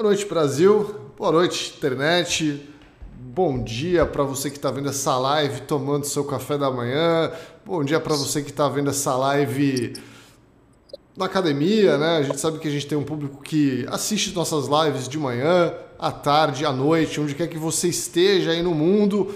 Boa noite, Brasil. Boa noite, internet. Bom dia para você que está vendo essa live tomando seu café da manhã. Bom dia para você que está vendo essa live na academia, né? A gente sabe que a gente tem um público que assiste nossas lives de manhã, à tarde, à noite, onde quer que você esteja aí no mundo.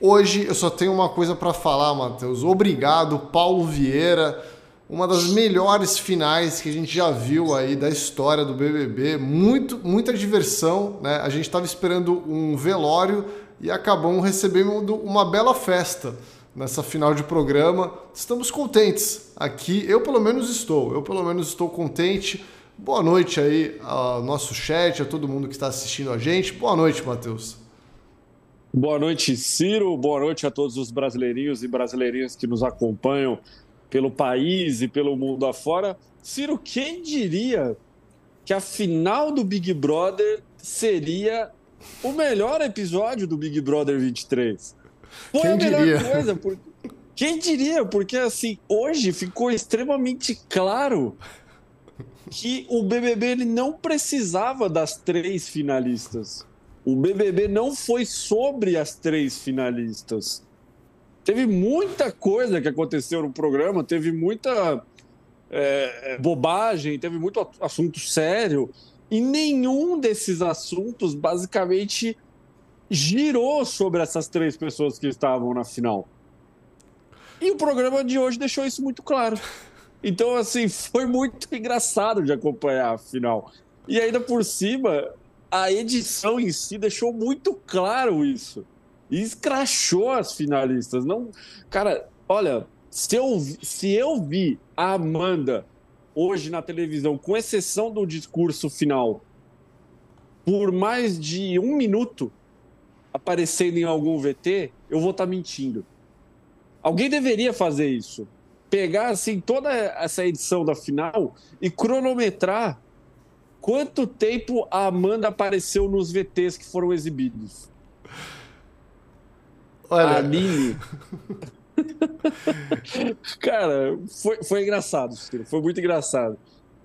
Hoje eu só tenho uma coisa para falar, Matheus. Obrigado, Paulo Vieira. Uma das melhores finais que a gente já viu aí da história do BBB. Muito, muita diversão, né? A gente estava esperando um velório e acabamos recebendo uma bela festa nessa final de programa. Estamos contentes aqui. Eu pelo menos estou. Eu pelo menos estou contente. Boa noite aí ao nosso chat, a todo mundo que está assistindo a gente. Boa noite, Matheus. Boa noite, Ciro. Boa noite a todos os brasileirinhos e brasileirinhas que nos acompanham pelo país e pelo mundo afora. Ciro, quem diria que a final do Big Brother seria o melhor episódio do Big Brother 23? Foi quem a melhor diria? coisa. Porque... Quem diria? Porque assim, hoje ficou extremamente claro que o BBB ele não precisava das três finalistas. O BBB não foi sobre as três finalistas. Teve muita coisa que aconteceu no programa, teve muita é, bobagem, teve muito assunto sério, e nenhum desses assuntos basicamente girou sobre essas três pessoas que estavam na final. E o programa de hoje deixou isso muito claro. Então, assim, foi muito engraçado de acompanhar a final. E ainda por cima, a edição em si deixou muito claro isso e escrachou as finalistas. Não, cara, olha, se eu, se eu vi a Amanda hoje na televisão, com exceção do discurso final, por mais de um minuto aparecendo em algum VT, eu vou estar tá mentindo. Alguém deveria fazer isso. Pegar assim toda essa edição da final e cronometrar quanto tempo a Amanda apareceu nos VTs que foram exibidos. Olha. A Aline. Cara, foi, foi engraçado, foi muito engraçado.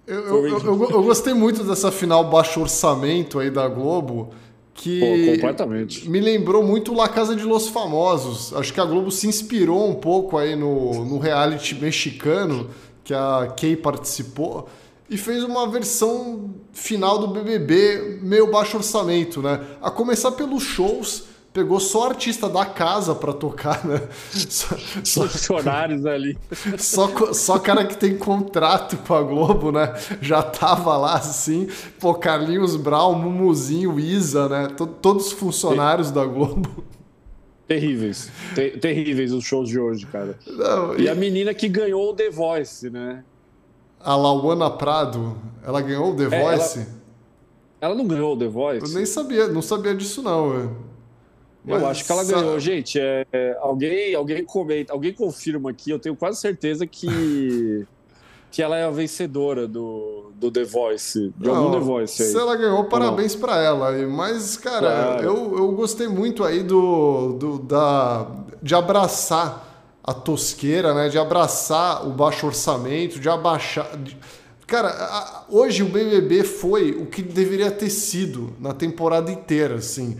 Eu, eu, eu, eu, gostei muito dessa final baixo orçamento aí da Globo, que Pô, completamente. me lembrou muito La Casa de los Famosos. Acho que a Globo se inspirou um pouco aí no, no reality mexicano que a Kay participou e fez uma versão final do BBB meio baixo orçamento, né? A começar pelos shows pegou só artista da casa para tocar, né? Só, só, Funcionários ali. Só, só cara que tem contrato com a Globo, né? Já tava lá assim. Pô, Carlinhos Brown, Mumuzinho, Isa, né? Todos os funcionários da Globo. Terríveis. Ter, terríveis os shows de hoje, cara. Não, e... e... a menina que ganhou o The Voice, né? A Lauana Prado, ela ganhou o The é, Voice? Ela... ela... não ganhou o The Voice? Eu nem sabia, não sabia disso não. Mas eu acho que ela ganhou. Gente, é, é, alguém, alguém comenta, alguém confirma aqui, eu tenho quase certeza que, que ela é a vencedora do, do The Voice, de Não, algum The Voice aí. Se ela ganhou, parabéns para ela. Mas, cara, claro. eu, eu gostei muito aí do, do, da, de abraçar a tosqueira, né? De abraçar o baixo orçamento, de abaixar. De... Cara, hoje o BBB foi o que deveria ter sido na temporada inteira, assim.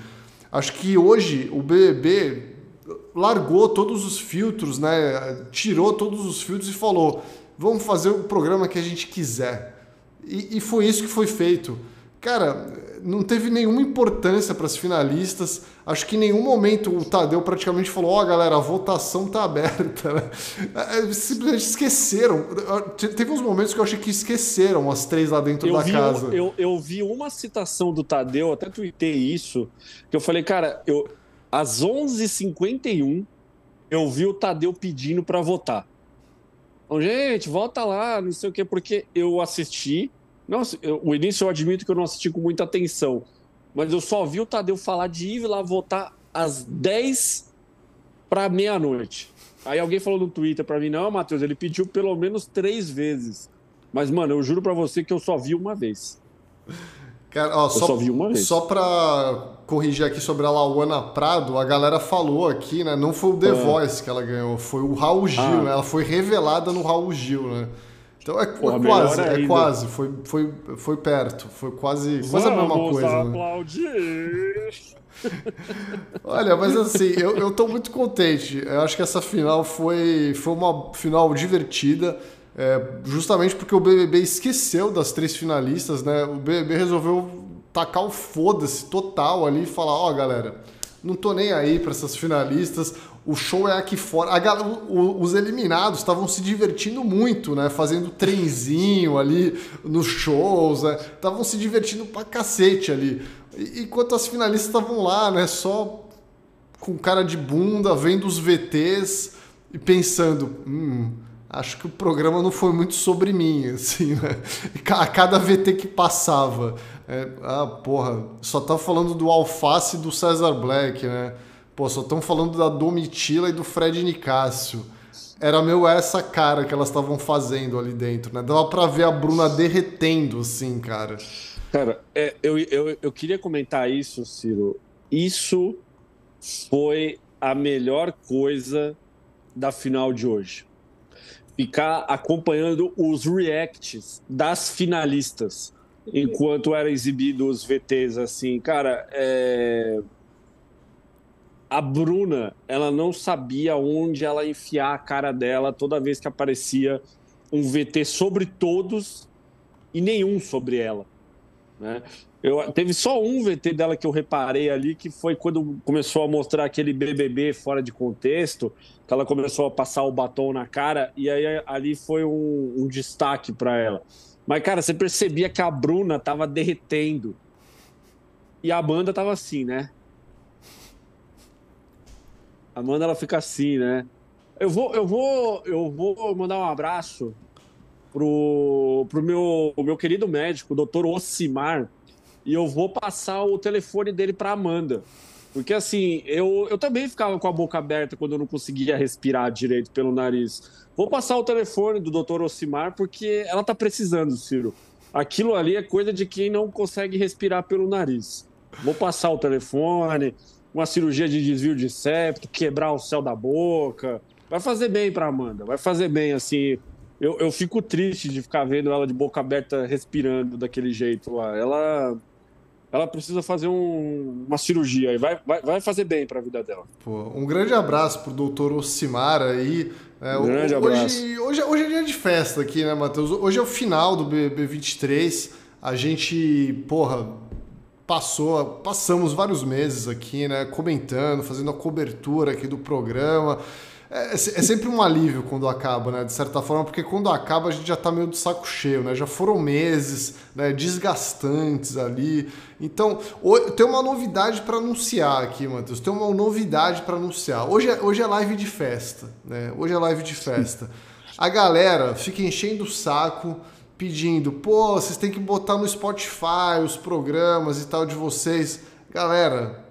Acho que hoje o BBB largou todos os filtros, né? Tirou todos os filtros e falou: vamos fazer o programa que a gente quiser. E, e foi isso que foi feito. Cara, não teve nenhuma importância para as finalistas. Acho que em nenhum momento o Tadeu praticamente falou: Ó, oh, galera, a votação tá aberta. Né? É, simplesmente esqueceram. Teve uns momentos que eu achei que esqueceram as três lá dentro eu da casa. Um, eu, eu vi uma citação do Tadeu, até tuitei isso, que eu falei, cara, eu, às 11h51 eu vi o Tadeu pedindo para votar. Então, gente, volta lá, não sei o quê, porque eu assisti. Nossa, eu, o início eu admito que eu não assisti com muita atenção mas eu só vi o Tadeu falar de ir lá votar às 10 para meia-noite. Aí alguém falou no Twitter para mim: não, Matheus, ele pediu pelo menos três vezes. Mas, mano, eu juro para você que eu só vi uma vez. Cara, ó, eu só, só vi uma vez. Só pra corrigir aqui sobre a Lauana Prado, a galera falou aqui, né? Não foi o The é. Voice que ela ganhou, foi o Raul Gil, ah. né? Ela foi revelada no Raul Gil, né? Então é, Pô, é quase, é quase, foi, foi, foi perto, foi quase, quase a mesma coisa. Né? Aplaudir. Né? Olha, mas assim, eu, eu tô muito contente. Eu acho que essa final foi, foi uma final divertida. É, justamente porque o BBB esqueceu das três finalistas, né? O BBB resolveu tacar o foda-se total ali e falar: Ó, oh, galera, não tô nem aí para essas finalistas. O show é aqui fora. A, o, os eliminados estavam se divertindo muito, né? Fazendo trenzinho ali nos shows, estavam né? se divertindo pra cacete ali. Enquanto as finalistas estavam lá, né? Só com cara de bunda, vendo os VTs e pensando, hum, acho que o programa não foi muito sobre mim, assim, né? A cada VT que passava. É, ah, porra, só tá falando do Alface do César Black, né? Pô, só estão falando da Domitila e do Fred Nicásio. Era meu essa cara que elas estavam fazendo ali dentro, né? Dava pra ver a Bruna derretendo, assim, cara. Cara, é, eu, eu, eu queria comentar isso, Ciro. Isso foi a melhor coisa da final de hoje. Ficar acompanhando os reacts das finalistas enquanto era exibido os VTs, assim. Cara, é... a Bruna, ela não sabia onde ela enfiar a cara dela toda vez que aparecia um VT sobre todos e nenhum sobre ela. Né? Eu, teve só um VT dela que eu reparei ali, que foi quando começou a mostrar aquele BBB fora de contexto, que ela começou a passar o batom na cara, e aí ali foi um, um destaque para ela. Mas, cara, você percebia que a Bruna tava derretendo. E a Amanda tava assim, né? Amanda, ela fica assim, né? Eu vou, eu vou, eu vou mandar um abraço pro, pro meu, meu querido médico, o doutor Ocimar, e eu vou passar o telefone dele para Amanda. Porque assim, eu, eu também ficava com a boca aberta quando eu não conseguia respirar direito pelo nariz. Vou passar o telefone do doutor Ocimar, porque ela tá precisando, Ciro. Aquilo ali é coisa de quem não consegue respirar pelo nariz. Vou passar o telefone, uma cirurgia de desvio de septo, quebrar o céu da boca. Vai fazer bem para Amanda, vai fazer bem, assim. Eu, eu fico triste de ficar vendo ela de boca aberta respirando daquele jeito lá. Ela ela precisa fazer um, uma cirurgia e vai, vai, vai fazer bem para a vida dela. Pô, um grande abraço pro doutor Ocimar aí. É, um grande hoje, abraço. Hoje, hoje é dia de festa aqui, né, Matheus? Hoje é o final do BB23. A gente, porra, passou, passamos vários meses aqui, né, comentando, fazendo a cobertura aqui do programa. É, é, é, sempre um alívio quando acaba, né? De certa forma, porque quando acaba a gente já tá meio de saco cheio, né? Já foram meses né, desgastantes ali. Então, tem uma novidade para anunciar aqui, Matheus. Tem uma novidade para anunciar. Hoje é, hoje é live de festa, né? Hoje é live de festa. A galera fica enchendo o saco pedindo, pô, vocês têm que botar no Spotify os programas e tal de vocês. Galera,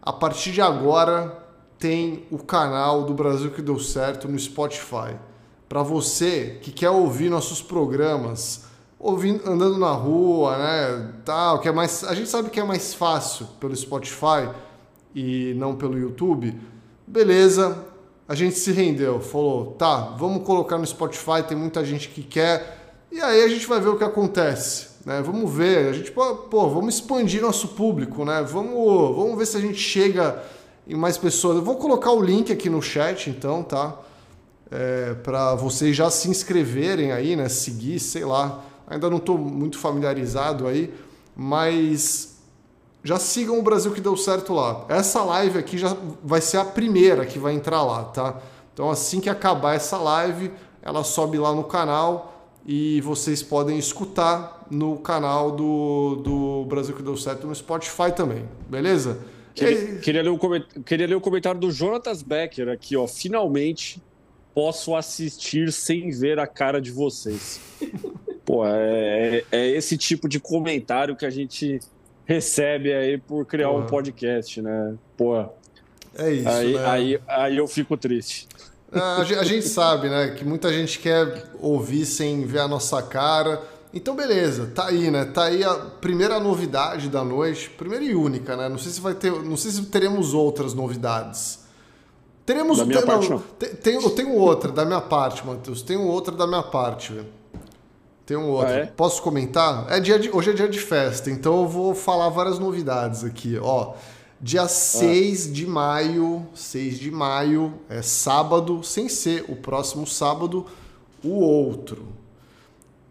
a partir de agora tem o canal do Brasil que deu certo no Spotify. Para você que quer ouvir nossos programas, ouvindo, andando na rua, né, tal, que é mais, a gente sabe que é mais fácil pelo Spotify e não pelo YouTube. Beleza, a gente se rendeu, falou, tá, vamos colocar no Spotify, tem muita gente que quer. E aí a gente vai ver o que acontece, né? Vamos ver, a gente pô, vamos expandir nosso público, né? Vamos, vamos ver se a gente chega e mais pessoas. Eu vou colocar o link aqui no chat, então, tá? É, para vocês já se inscreverem aí, né? Seguir, sei lá. Ainda não estou muito familiarizado aí, mas já sigam o Brasil que deu certo lá. Essa live aqui já vai ser a primeira que vai entrar lá, tá? Então assim que acabar essa live, ela sobe lá no canal e vocês podem escutar no canal do, do Brasil que deu certo no Spotify também, beleza? Queria, queria, ler um, queria ler o comentário do Jonatas Becker aqui, ó. Finalmente posso assistir sem ver a cara de vocês. Pô, é, é, é esse tipo de comentário que a gente recebe aí por criar um podcast, né? Pô. É isso. Aí, né? aí, aí eu fico triste. A gente sabe, né? Que muita gente quer ouvir sem ver a nossa cara. Então, beleza, tá aí, né? Tá aí a primeira novidade da noite, primeira e única, né? Não sei se vai ter, não sei se teremos outras novidades. Teremos da minha tem, parte, não. Tem, tem, eu tenho outra da minha parte, Matheus. Tenho outra da minha parte, velho. Tem um outro. Ah, é? Posso comentar? É dia de, hoje é dia de festa, então eu vou falar várias novidades aqui. Ó, dia 6 ah. de maio, 6 de maio, é sábado, sem ser o próximo sábado, o outro.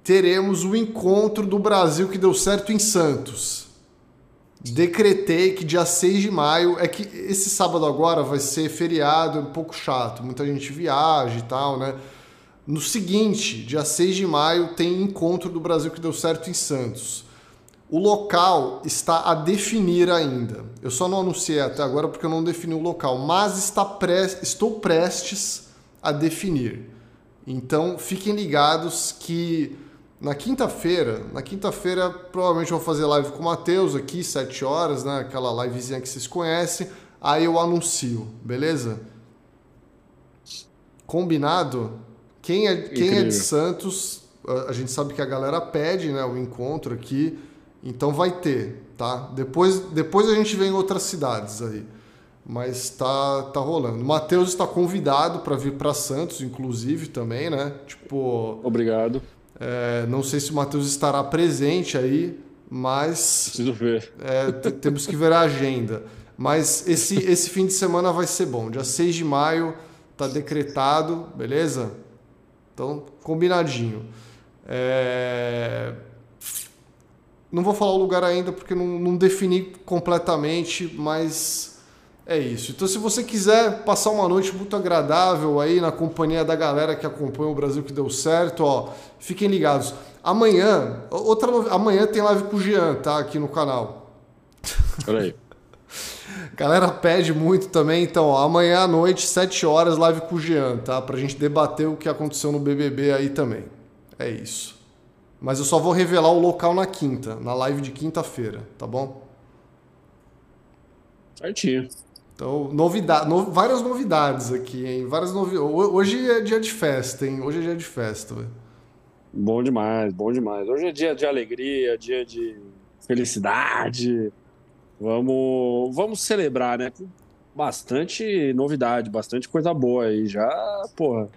Teremos o encontro do Brasil que deu certo em Santos decretei que dia 6 de maio é que esse sábado agora vai ser feriado, é um pouco chato, muita gente viaja e tal, né? No seguinte, dia 6 de maio tem encontro do Brasil que deu certo em Santos. O local está a definir ainda. Eu só não anunciei até agora porque eu não defini o local, mas está pre... estou prestes a definir. Então fiquem ligados que na quinta-feira, na quinta-feira provavelmente eu vou fazer live com o Matheus aqui, 7 horas, né? Aquela livezinha que vocês conhecem. Aí eu anuncio, beleza? Combinado? Quem é, quem é de Santos, a gente sabe que a galera pede, né? O encontro aqui. Então vai ter, tá? Depois, depois a gente vem em outras cidades aí. Mas tá, tá rolando. O Matheus está convidado para vir para Santos, inclusive, também, né? Tipo. Obrigado. É, não sei se o Matheus estará presente aí, mas. Preciso ver. É, temos que ver a agenda. Mas esse, esse fim de semana vai ser bom. Dia 6 de maio está decretado, beleza? Então, combinadinho. É... Não vou falar o lugar ainda porque não, não defini completamente, mas é isso. Então, se você quiser passar uma noite muito agradável aí na companhia da galera que acompanha o Brasil que deu certo, ó, fiquem ligados. Amanhã, outra amanhã tem live com o Jean, tá? Aqui no canal. Olha aí. Galera pede muito também, então, ó, amanhã à noite, 7 horas, live com o Jean, tá? Pra gente debater o que aconteceu no BBB aí também. É isso. Mas eu só vou revelar o local na quinta, na live de quinta-feira, tá bom? Certinho. Então, novidade, no, várias novidades aqui, hein? Várias novi... Hoje é dia de festa, hein? Hoje é dia de festa. Véio. Bom demais, bom demais. Hoje é dia de alegria, dia de felicidade. Vamos, vamos celebrar, né? Bastante novidade, bastante coisa boa aí. Já, porra,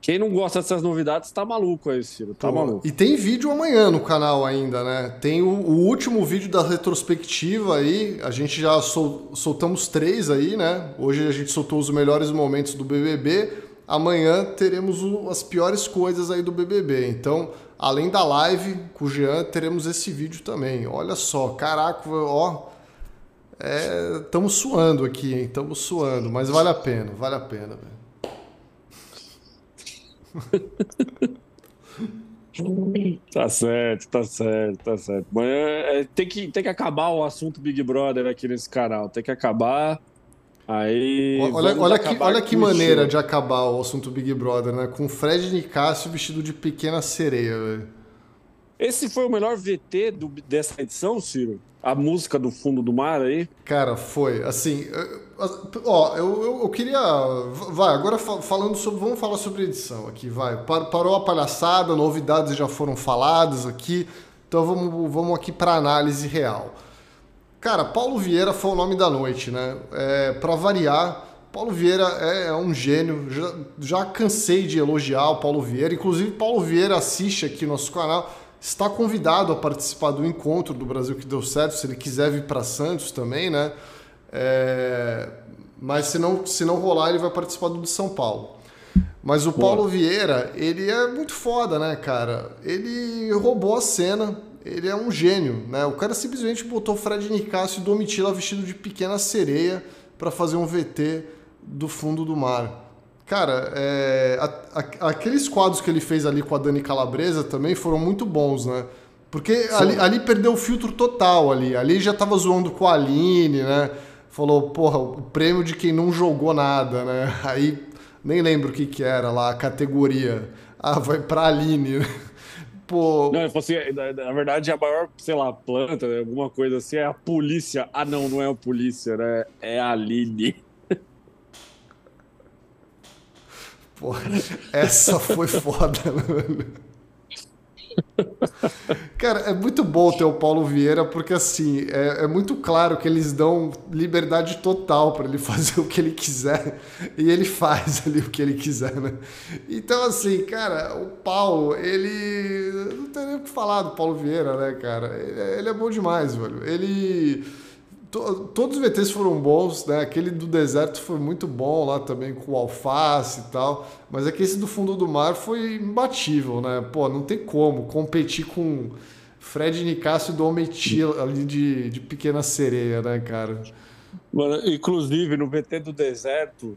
quem não gosta dessas novidades tá maluco aí, Ciro. Tá Pô, maluco. E tem vídeo amanhã no canal ainda, né? Tem o, o último vídeo da retrospectiva aí. A gente já sol, soltamos três aí, né? Hoje a gente soltou os melhores momentos do BBB. Amanhã teremos o, as piores coisas aí do BBB. Então, além da live com o Jean, teremos esse vídeo também. Olha só, caraca, ó. Estamos é, suando aqui, hein? Estamos suando, mas vale a pena, vale a pena, velho. Tá certo, tá certo, tá certo. Mas é, tem, que, tem que acabar o assunto Big Brother aqui nesse canal. Tem que acabar. Aí. Olha, olha que, olha que maneira de acabar o assunto Big Brother, né? Com Fred Nicásio vestido de pequena sereia, velho. Esse foi o melhor VT do, dessa edição, Ciro? A música do fundo do mar aí? Cara, foi. Assim, ó, eu, eu, eu, queria. Vai, agora falando sobre. Vamos falar sobre edição aqui, vai. Parou a palhaçada, novidades já foram faladas aqui. Então vamos, vamos aqui para análise real. Cara, Paulo Vieira foi o nome da noite, né? É, para variar, Paulo Vieira é, é um gênio. Já, já cansei de elogiar o Paulo Vieira. Inclusive, Paulo Vieira assiste aqui nosso canal está convidado a participar do encontro do Brasil que deu certo, se ele quiser vir para Santos também, né? É... Mas se não, se não rolar, ele vai participar do de São Paulo. Mas o Paulo Vieira, ele é muito foda, né, cara? Ele roubou a cena, ele é um gênio, né? O cara simplesmente botou Fred Nicásio e Domitila vestido de pequena sereia para fazer um VT do fundo do mar. Cara, é, a, a, aqueles quadros que ele fez ali com a Dani Calabresa também foram muito bons, né? Porque ali, ali, perdeu o filtro total ali. Ali já tava zoando com a Aline, né? Falou, porra, o prêmio de quem não jogou nada, né? Aí nem lembro o que que era lá, a categoria. Ah, vai pra Aline. Pô... Não, eu assim, na, na, verdade, a maior, sei lá, planta, né? alguma coisa assim, é a polícia. Ah, não, não é a polícia, né? É a Aline. Porra, essa foi foda, mano. Cara, é muito bom ter o Paulo Vieira, porque assim, é, é muito claro que eles dão liberdade total para ele fazer o que ele quiser e ele faz ali o que ele quiser, né? Então, assim, cara, o Paulo, ele. Não tem nem o que falar do Paulo Vieira, né, cara? Ele, é, ele é bom demais, velho. Ele todos os VTs foram bons, né? Aquele do deserto foi muito bom lá também com alface e tal, mas é que esse do fundo do mar foi imbatível, né? Pô, não tem como competir com Fred Nicasso e Dometi ali de, de Pequena Sereia, né, cara? Mano, inclusive no VT do deserto,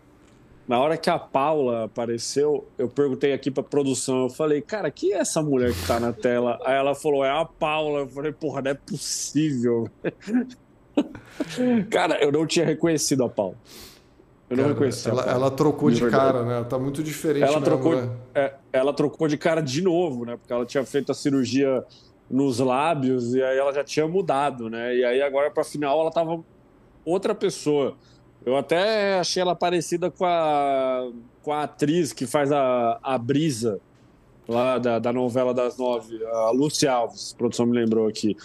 na hora que a Paula apareceu, eu perguntei aqui pra produção, eu falei, cara, que é essa mulher que tá na tela? Aí ela falou, é a Paula. Eu falei, porra, não é possível. cara, eu não tinha reconhecido a Paula. Eu não reconheci. Ela, ela trocou de, de cara, né? tá muito diferente. Ela trocou, né? é, ela trocou de cara de novo, né? Porque ela tinha feito a cirurgia nos lábios e aí ela já tinha mudado, né? E aí agora para final ela tava outra pessoa. Eu até achei ela parecida com a, com a atriz que faz a, a Brisa, lá da, da novela das nove, a Lucy Alves, a produção me lembrou aqui.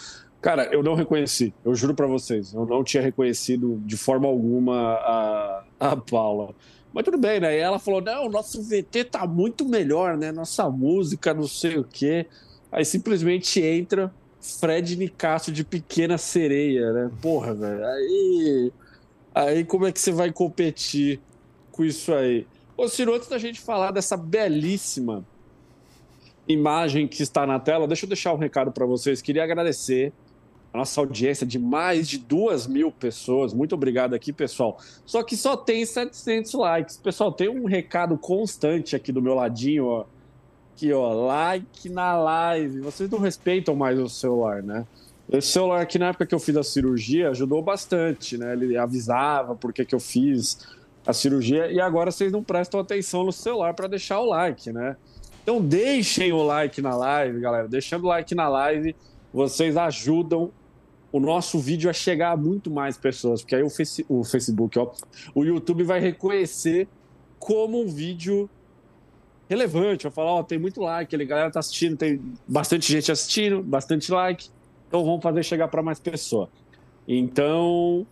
Cara, eu não reconheci, eu juro para vocês, eu não tinha reconhecido de forma alguma a, a Paula. Mas tudo bem, né? E ela falou: não, nosso VT tá muito melhor, né? Nossa música, não sei o quê. Aí simplesmente entra Fred Nicasso de Pequena Sereia, né? Porra, velho. Aí, aí como é que você vai competir com isso aí? Ô, Ciro, antes da gente falar dessa belíssima imagem que está na tela, deixa eu deixar um recado para vocês. Queria agradecer nossa audiência de mais de duas mil pessoas. Muito obrigado aqui, pessoal. Só que só tem 700 likes. Pessoal, tem um recado constante aqui do meu ladinho, ó. Aqui, ó, like na live. Vocês não respeitam mais o celular, né? Esse celular aqui, na época que eu fiz a cirurgia, ajudou bastante, né? Ele avisava por que, que eu fiz a cirurgia e agora vocês não prestam atenção no celular para deixar o like, né? Então deixem o like na live, galera. Deixando o like na live, vocês ajudam o nosso vídeo a chegar a muito mais pessoas, porque aí o, face, o Facebook, ó, o YouTube vai reconhecer como um vídeo relevante. Vai falar, ó, tem muito like, a galera tá assistindo, tem bastante gente assistindo, bastante like. Então vamos fazer chegar para mais pessoas. Então,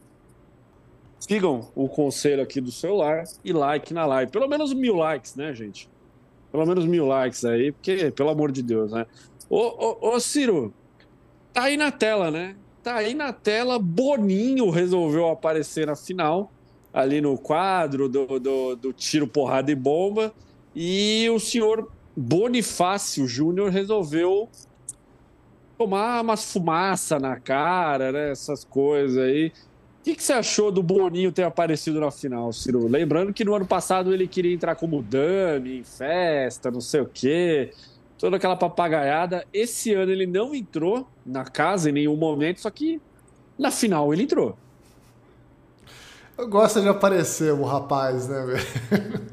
sigam o conselho aqui do celular e like na live. Pelo menos mil likes, né, gente? Pelo menos mil likes aí, porque, pelo amor de Deus, né? Ô, ô, ô Ciro, tá aí na tela, né? Tá aí na tela, Boninho resolveu aparecer na final, ali no quadro do, do, do tiro, porrada e bomba. E o senhor Bonifácio Júnior resolveu tomar umas fumaça na cara, né? Essas coisas aí. O que, que, você achou do Boninho ter aparecido na final, Ciro? Lembrando que no ano passado ele queria entrar como Dami em festa, não sei o quê toda aquela papagaiada. Esse ano ele não entrou na casa em nenhum momento, só que na final ele entrou. Eu gosto de aparecer o rapaz, né, velho?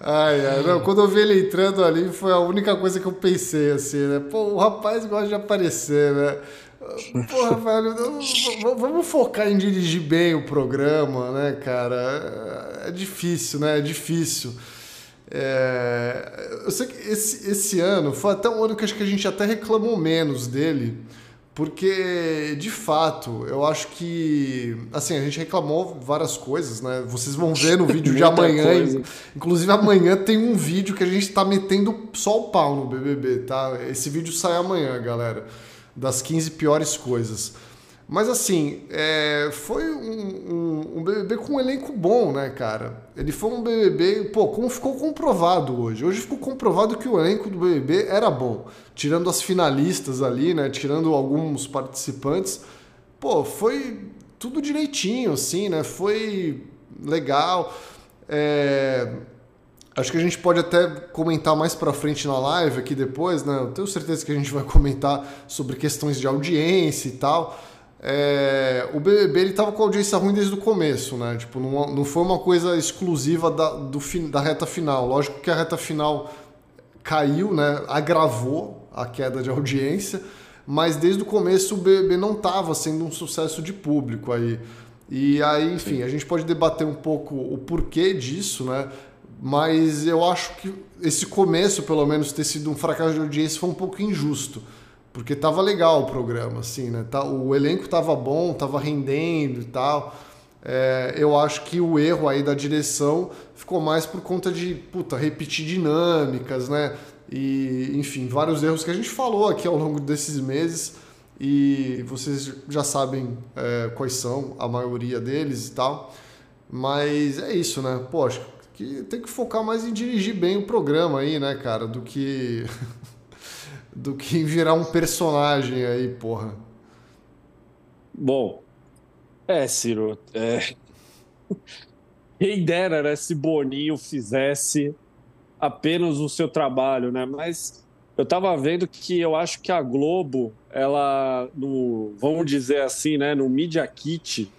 Ai, ai, não, quando eu vi ele entrando ali, foi a única coisa que eu pensei, assim, né? Pô, o rapaz gosta de aparecer, né? Porra, velho, vamos focar em dirigir bem o programa, né, cara? É difícil, né? É difícil. É, eu sei que esse, esse ano foi até um ano que acho que a gente até reclamou menos dele, porque de fato eu acho que assim a gente reclamou várias coisas, né? Vocês vão ver no vídeo de amanhã, coisa. inclusive amanhã tem um vídeo que a gente tá metendo só o pau no BBB, tá? Esse vídeo sai amanhã, galera, das 15 piores coisas. Mas assim, é, foi um, um, um, BBB com um elenco bom, né, cara? Ele foi um BBB, pô, como ficou comprovado hoje. Hoje ficou comprovado que o elenco do BBB era bom. Tirando as finalistas ali, né? Tirando alguns participantes. Pô, foi tudo direitinho, assim, né? Foi legal. É, acho que a gente pode até comentar mais pra frente na live aqui depois, né? Eu tenho certeza que a gente vai comentar sobre questões de audiência e tal. É, o BBB ele tava com audiência ruim desde o começo, né? Tipo, não, não foi uma coisa exclusiva da, do, da reta final. Lógico que a reta final caiu, né? Agravou a queda de audiência, mas desde o começo o BBB não estava sendo um sucesso de público aí. E aí, enfim, a gente pode debater um pouco o porquê disso, né? mas eu acho que esse começo, pelo menos, ter sido um fracasso de audiência foi um pouco injusto. Porque tava legal o programa, assim, né? Tá, o elenco tava bom, tava rendendo e tal. É, eu acho que o erro aí da direção ficou mais por conta de, puta, repetir dinâmicas, né? E, enfim, vários erros que a gente falou aqui ao longo desses meses e vocês já sabem é, quais são a maioria deles e tal. Mas é isso, né? Pô, acho que tem que focar mais em dirigir bem o programa aí, né, cara? Do que. do que virar um personagem aí, porra. Bom, é, Ciro. É... Quem dera, né, se Boninho fizesse apenas o seu trabalho, né? Mas eu estava vendo que eu acho que a Globo, ela, no, vamos dizer assim, né, no Media Kit,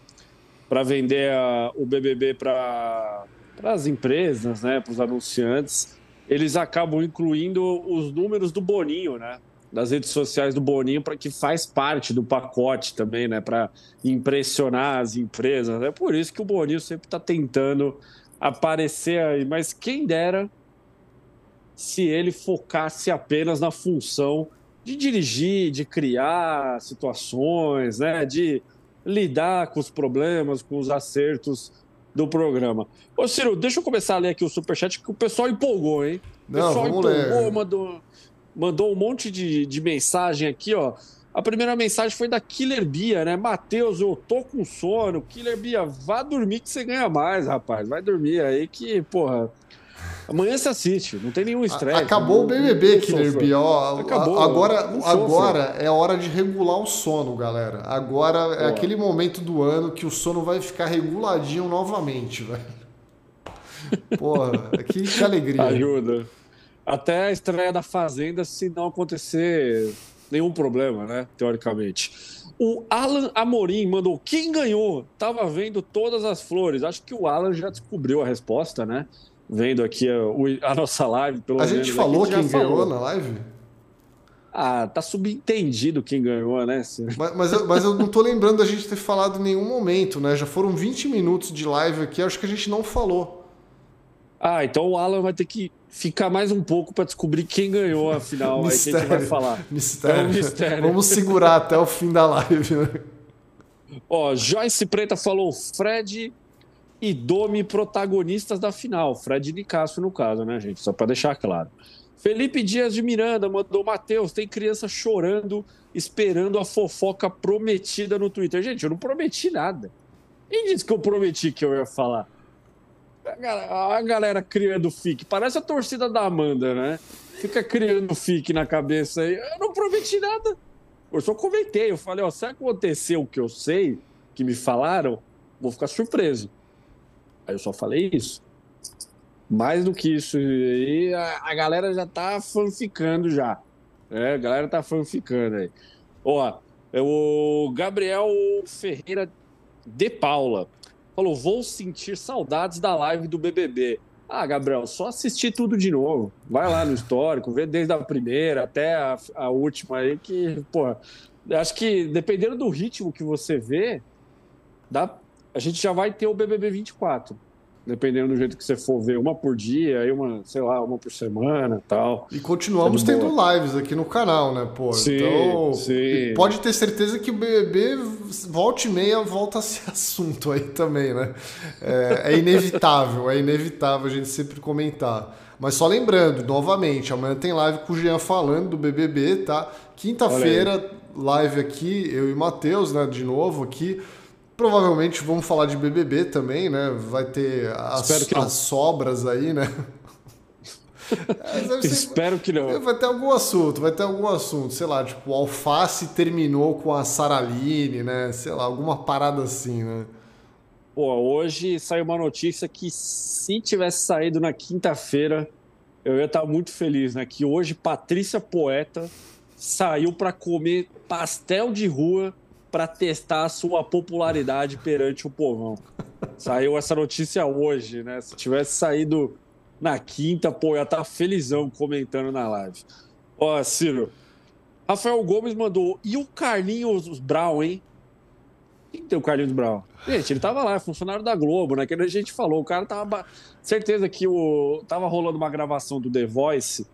para vender a, o BBB para as empresas, né, para os anunciantes, eles acabam incluindo os números do Boninho, né? Das redes sociais do Boninho, para que faz parte do pacote também, né? Para impressionar as empresas. É por isso que o Boninho sempre está tentando aparecer aí. Mas quem dera se ele focasse apenas na função de dirigir, de criar situações, né? De lidar com os problemas, com os acertos do programa. Ô, Ciro, deixa eu começar a ler aqui o superchat, que o pessoal empolgou, hein? O Não, pessoal empolgou, ler. mandou, mandou um monte de, de mensagem aqui, ó. A primeira mensagem foi da Killer Bia, né? Matheus, eu tô com sono. Killer Bia, vá dormir que você ganha mais, rapaz. Vai dormir aí que, porra, Amanhã você assiste, não tem nenhum estresse. Acabou não, o BBB, Killer B. Ó, Acabou, agora, não agora é hora de regular o sono, galera. Agora é aquele momento do ano que o sono vai ficar reguladinho novamente, velho. Porra, que, que alegria. Ajuda. Até a estreia da Fazenda, se não acontecer nenhum problema, né? Teoricamente. O Alan Amorim mandou: quem ganhou? Tava vendo todas as flores. Acho que o Alan já descobriu a resposta, né? Vendo aqui a, a nossa live. Pelo a gente falou quem ganhou na live? Ah, tá subentendido quem ganhou, né? Mas, mas, eu, mas eu não tô lembrando da gente ter falado em nenhum momento, né? Já foram 20 minutos de live aqui, acho que a gente não falou. Ah, então o Alan vai ter que ficar mais um pouco para descobrir quem ganhou a final. aí que a gente vai falar. Mistério. É um mistério. Vamos segurar até o fim da live, né? Ó, Joyce Preta falou: Fred e Domi protagonistas da final. Fred e Nicasso, no caso, né, gente? Só para deixar claro. Felipe Dias de Miranda mandou: Matheus, tem criança chorando, esperando a fofoca prometida no Twitter. Gente, eu não prometi nada. Quem disse que eu prometi que eu ia falar? A galera criando fique. Parece a torcida da Amanda, né? Fica criando fique na cabeça aí. Eu não prometi nada. Eu só comentei. Eu falei: ó, se aconteceu o que eu sei, que me falaram, vou ficar surpreso. Aí eu só falei isso. Mais do que isso, a, a galera já tá fanficando já. É, a galera tá fanficando aí. Ó, é o Gabriel Ferreira de Paula falou: vou sentir saudades da live do BBB. Ah, Gabriel, só assistir tudo de novo. Vai lá no histórico, vê desde a primeira até a, a última aí, que, porra, acho que dependendo do ritmo que você vê, dá, a gente já vai ter o BBB 24. Dependendo do jeito que você for ver, uma por dia, aí uma, sei lá, uma por semana tal. E continuamos é tendo boa. lives aqui no canal, né, pô? Sim, então, sim. pode ter certeza que o BBB volta e meia volta a ser assunto aí também, né? É, é inevitável, é inevitável a gente sempre comentar. Mas só lembrando, novamente, amanhã tem live com o Jean falando do BBB, tá? Quinta-feira, live aqui, eu e Matheus, né, de novo aqui. Provavelmente vamos falar de BBB também, né? Vai ter as, as sobras aí, né? É, Espero que não. Vai ter algum assunto, vai ter algum assunto, sei lá, tipo, o Alface terminou com a Saraline, né? Sei lá, alguma parada assim, né? Pô, hoje saiu uma notícia que se tivesse saído na quinta-feira, eu ia estar muito feliz, né? Que hoje Patrícia Poeta saiu para comer pastel de rua para testar a sua popularidade perante o povão. Saiu essa notícia hoje, né? Se tivesse saído na quinta, pô, ia estar tá felizão comentando na live. Ó, Ciro, Rafael Gomes mandou, e o Carlinhos Brown, hein? Quem tem o Carlinhos Brown? Gente, ele tava lá, funcionário da Globo, né? Que a gente falou, o cara tava. Certeza que o. Tava rolando uma gravação do The Voice.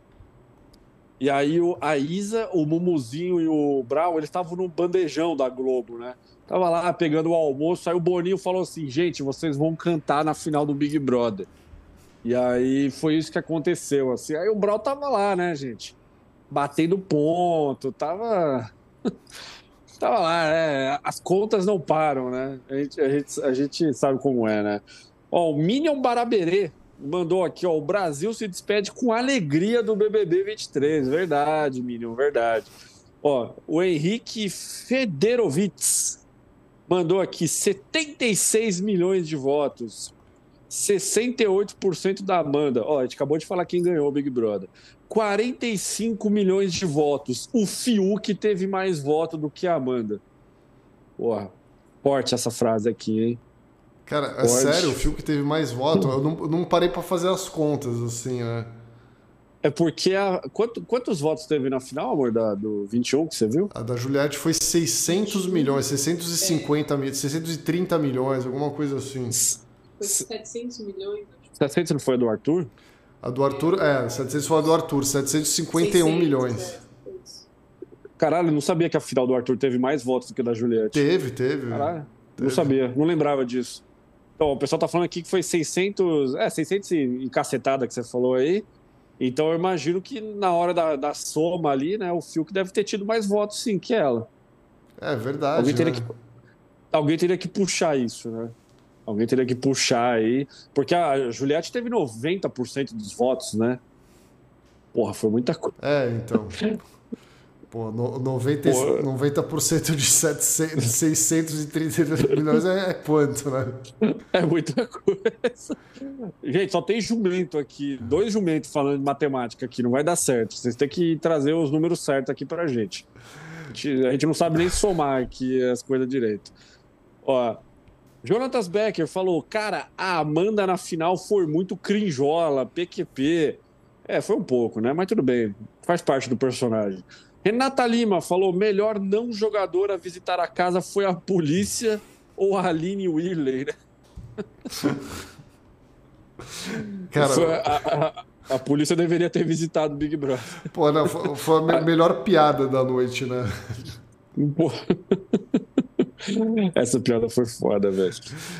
E aí o, a Isa, o Mumuzinho e o Brown, eles estavam no bandejão da Globo, né? Tava lá pegando o almoço, aí o Boninho falou assim: gente, vocês vão cantar na final do Big Brother. E aí foi isso que aconteceu, assim. Aí o Brown tava lá, né, gente? Batendo ponto, tava. Tava lá, é, as contas não param, né? A gente, a gente, a gente sabe como é, né? Ó, o Minion Baraberê mandou aqui, ó, o Brasil se despede com alegria do BBB 23. Verdade, Minion, verdade. Ó, o Henrique Federovitz mandou aqui 76 milhões de votos. 68% da Amanda. Ó, a gente acabou de falar quem ganhou o Big Brother. 45 milhões de votos. O Fiuk teve mais voto do que a Amanda. Porra, forte essa frase aqui, hein? Cara, é forte. sério, o Fiuk teve mais voto? Eu não, não parei para fazer as contas, assim, né? É porque a. Quanto, quantos votos teve na final, amor, da, do 21 que você viu? A da Juliette foi 600 milhões, 650 mil, 630 milhões, alguma coisa assim. Foi 700 milhões. 700 não foi a do Arthur? A do Arthur, é, 700 foi a do Arthur, 751 600, milhões. É. Caralho, não sabia que a final do Arthur teve mais votos do que a da Juliette. Teve, teve. Caralho, teve. não sabia, não lembrava disso. Então, o pessoal tá falando aqui que foi 600, é, 600 e cacetada que você falou aí. Então, eu imagino que na hora da, da soma ali, né, o Fiuk deve ter tido mais votos sim que ela. É verdade. Alguém teria, né? que, alguém teria que puxar isso, né? Alguém teria que puxar aí. Porque a Juliette teve 90% dos votos, né? Porra, foi muita coisa. É, então. Pô, no, 90, Pô. 90% de 700, 632 milhões é, é, quanto, né? É muita coisa. Gente, só tem jumento aqui. Dois jumentos falando de matemática aqui. Não vai dar certo. Vocês têm que trazer os números certos aqui pra gente. A gente, a gente não sabe nem somar aqui as coisas direito. Ó, Jonatas Becker falou: Cara, a Amanda na final foi muito crinjola, PQP. É, foi um pouco, né? Mas tudo bem, faz parte do personagem. Renata Lima falou: melhor não jogador a visitar a casa foi a polícia ou a Aline Whirley, né? Cara, a, a, a, polícia deveria ter visitado o Big Brother. Pô, não, foi, foi a melhor piada da noite, né? Pô. Essa piada foi foda, velho.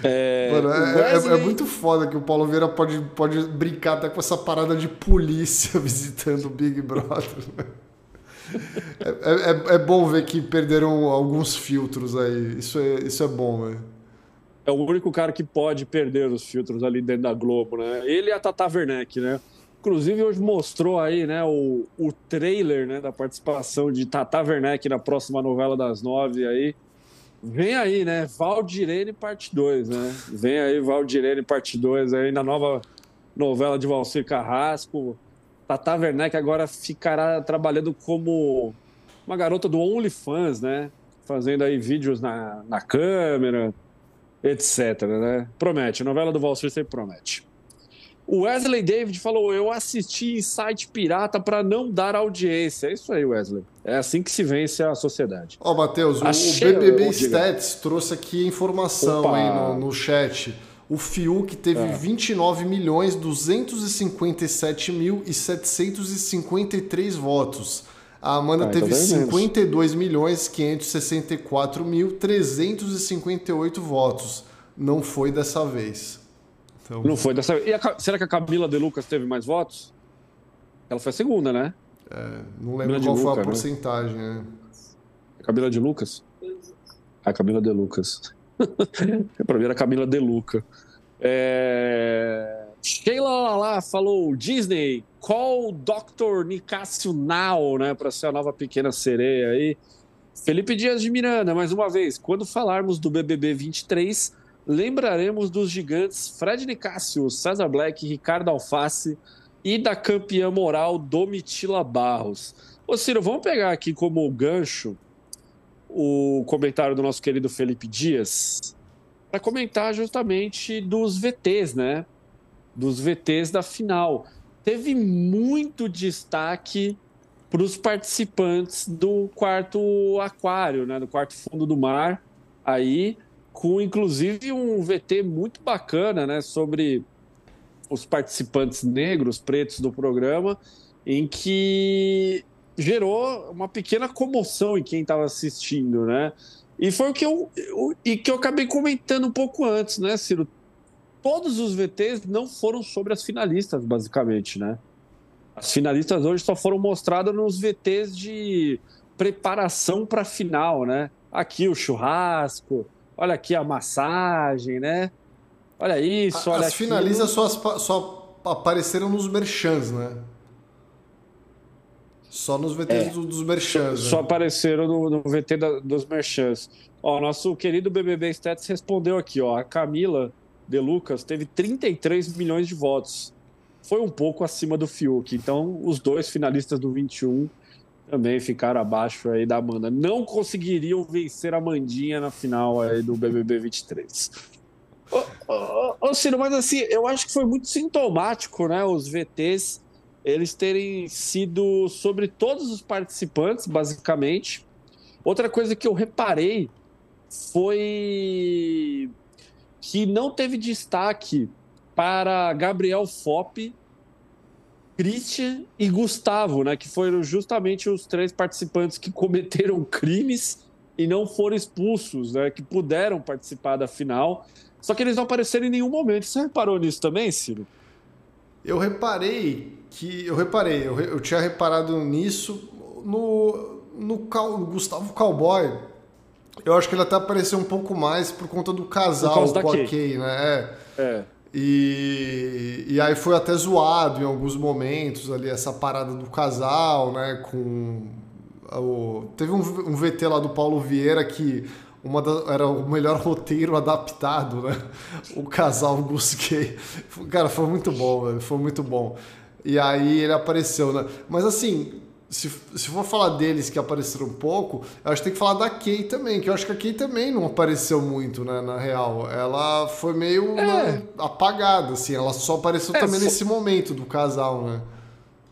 É, Mano, é, é, Wesley... é, muito foda que o Paulo Vieira pode, pode brincar até com essa parada de polícia visitando o Big Brother. É, é, é, bom ver que perderam alguns filtros aí. Isso é, isso é bom, velho. É o único cara que pode perder os filtros ali dentro da Globo, né? Ele e a Tata Werneck, né? Inclusive, hoje mostrou aí, né, o, o trailer né, da participação de Tata Werneck na próxima novela das nove aí. Vem aí, né? Valdirene parte 2, né? Vem aí Valdirene parte 2 aí na nova novela de Valcir Carrasco. Tata Werneck agora ficará trabalhando como uma garota do OnlyFans, né? Fazendo aí vídeos na, na câmera, etc, né? Promete, a novela do Valcir sempre promete. O Wesley David falou: Eu assisti em site pirata para não dar audiência. É isso aí, Wesley. É assim que se vence a sociedade. Ó, oh, Matheus, o, BBB Stats trouxe aqui informação no, no chat. O Fiuk teve é. 29 milhões 257 mil e 753 votos. A Amanda ah, teve 52 milhões 564 mil 358 votos. Não foi dessa vez. Então... Não foi dessa vez. A, será que a Camila De Lucas teve mais votos? Ela foi a segunda, né? É, não lembro Camila qual foi Luca, a né? porcentagem. Né? A Camila de Lucas? A Camila De Lucas. pra mim era Camila De Luca. É... Sheila Lala falou Disney, call Dr. Nicásio Now, né? Para ser a nova pequena sereia aí. Felipe Dias de Miranda, mais uma vez, quando falarmos do BBB 23, lembraremos dos gigantes Fred Nicásio, César Black, Ricardo Alface e da campeã moral Domitila Barros. Ô Ciro, vamos pegar aqui como gancho o comentário do nosso querido Felipe Dias para comentar justamente dos VTs, né? Dos VTs da final. Teve muito destaque para os participantes do quarto aquário, né? Do quarto fundo do mar. Aí com inclusive um VT muito bacana, né, sobre os participantes negros, pretos do programa, em que gerou uma pequena comoção em quem estava assistindo, né? E foi o que eu, eu, e que eu acabei comentando um pouco antes, né, Ciro? Todos os VTs não foram sobre as finalistas, basicamente, né? As finalistas hoje só foram mostradas nos VTs de preparação para a final, né? Aqui o churrasco, olha aqui a massagem, né? Olha isso, olha As finalistas só, só apareceram nos merchans, né? Só nos VTs é, dos merchans. Só, né? apareceram no, no VT da, dos merchans. Ó, nosso querido BBB Stats respondeu aqui, ó. A Camila De Lucas teve 33 milhões de votos. Foi um pouco acima do Fiuk. Então, os dois finalistas do 21 também ficaram abaixo aí da Amanda. Não conseguiriam vencer a Mandinha na final aí do BBB 23. Ô, ô, ô, Ciro, mas assim, eu acho que foi muito sintomático, né? Os VTs, eles terem sido sobre todos os participantes, basicamente. Outra coisa que eu reparei foi que não teve destaque para Gabriel Fop Christian e Gustavo, né, que foram justamente os três participantes que cometeram crimes e não foram expulsos, né, que puderam participar da final. Só que eles não apareceram em nenhum momento. Você reparou nisso também, Ciro? Eu reparei que. Eu reparei, eu, eu tinha reparado nisso no, no, no Gustavo Cowboy. Eu acho que ele até apareceu um pouco mais por conta do casal com a Kay, né? É. é. E, e aí foi até zoado em alguns momentos ali, essa parada do casal, né? Com. O, teve um, um VT lá do Paulo Vieira que uma da, era o melhor roteiro adaptado, né? O casal busquei. Cara, foi muito bom, velho. Foi muito bom. E aí ele apareceu, né? Mas assim, se, se for falar deles que apareceram um pouco, eu acho que tem que falar da Kay também, que eu acho que a Kay também não apareceu muito, né, na real. Ela foi meio é. né, apagada, assim, ela só apareceu é, também for... nesse momento do casal, né?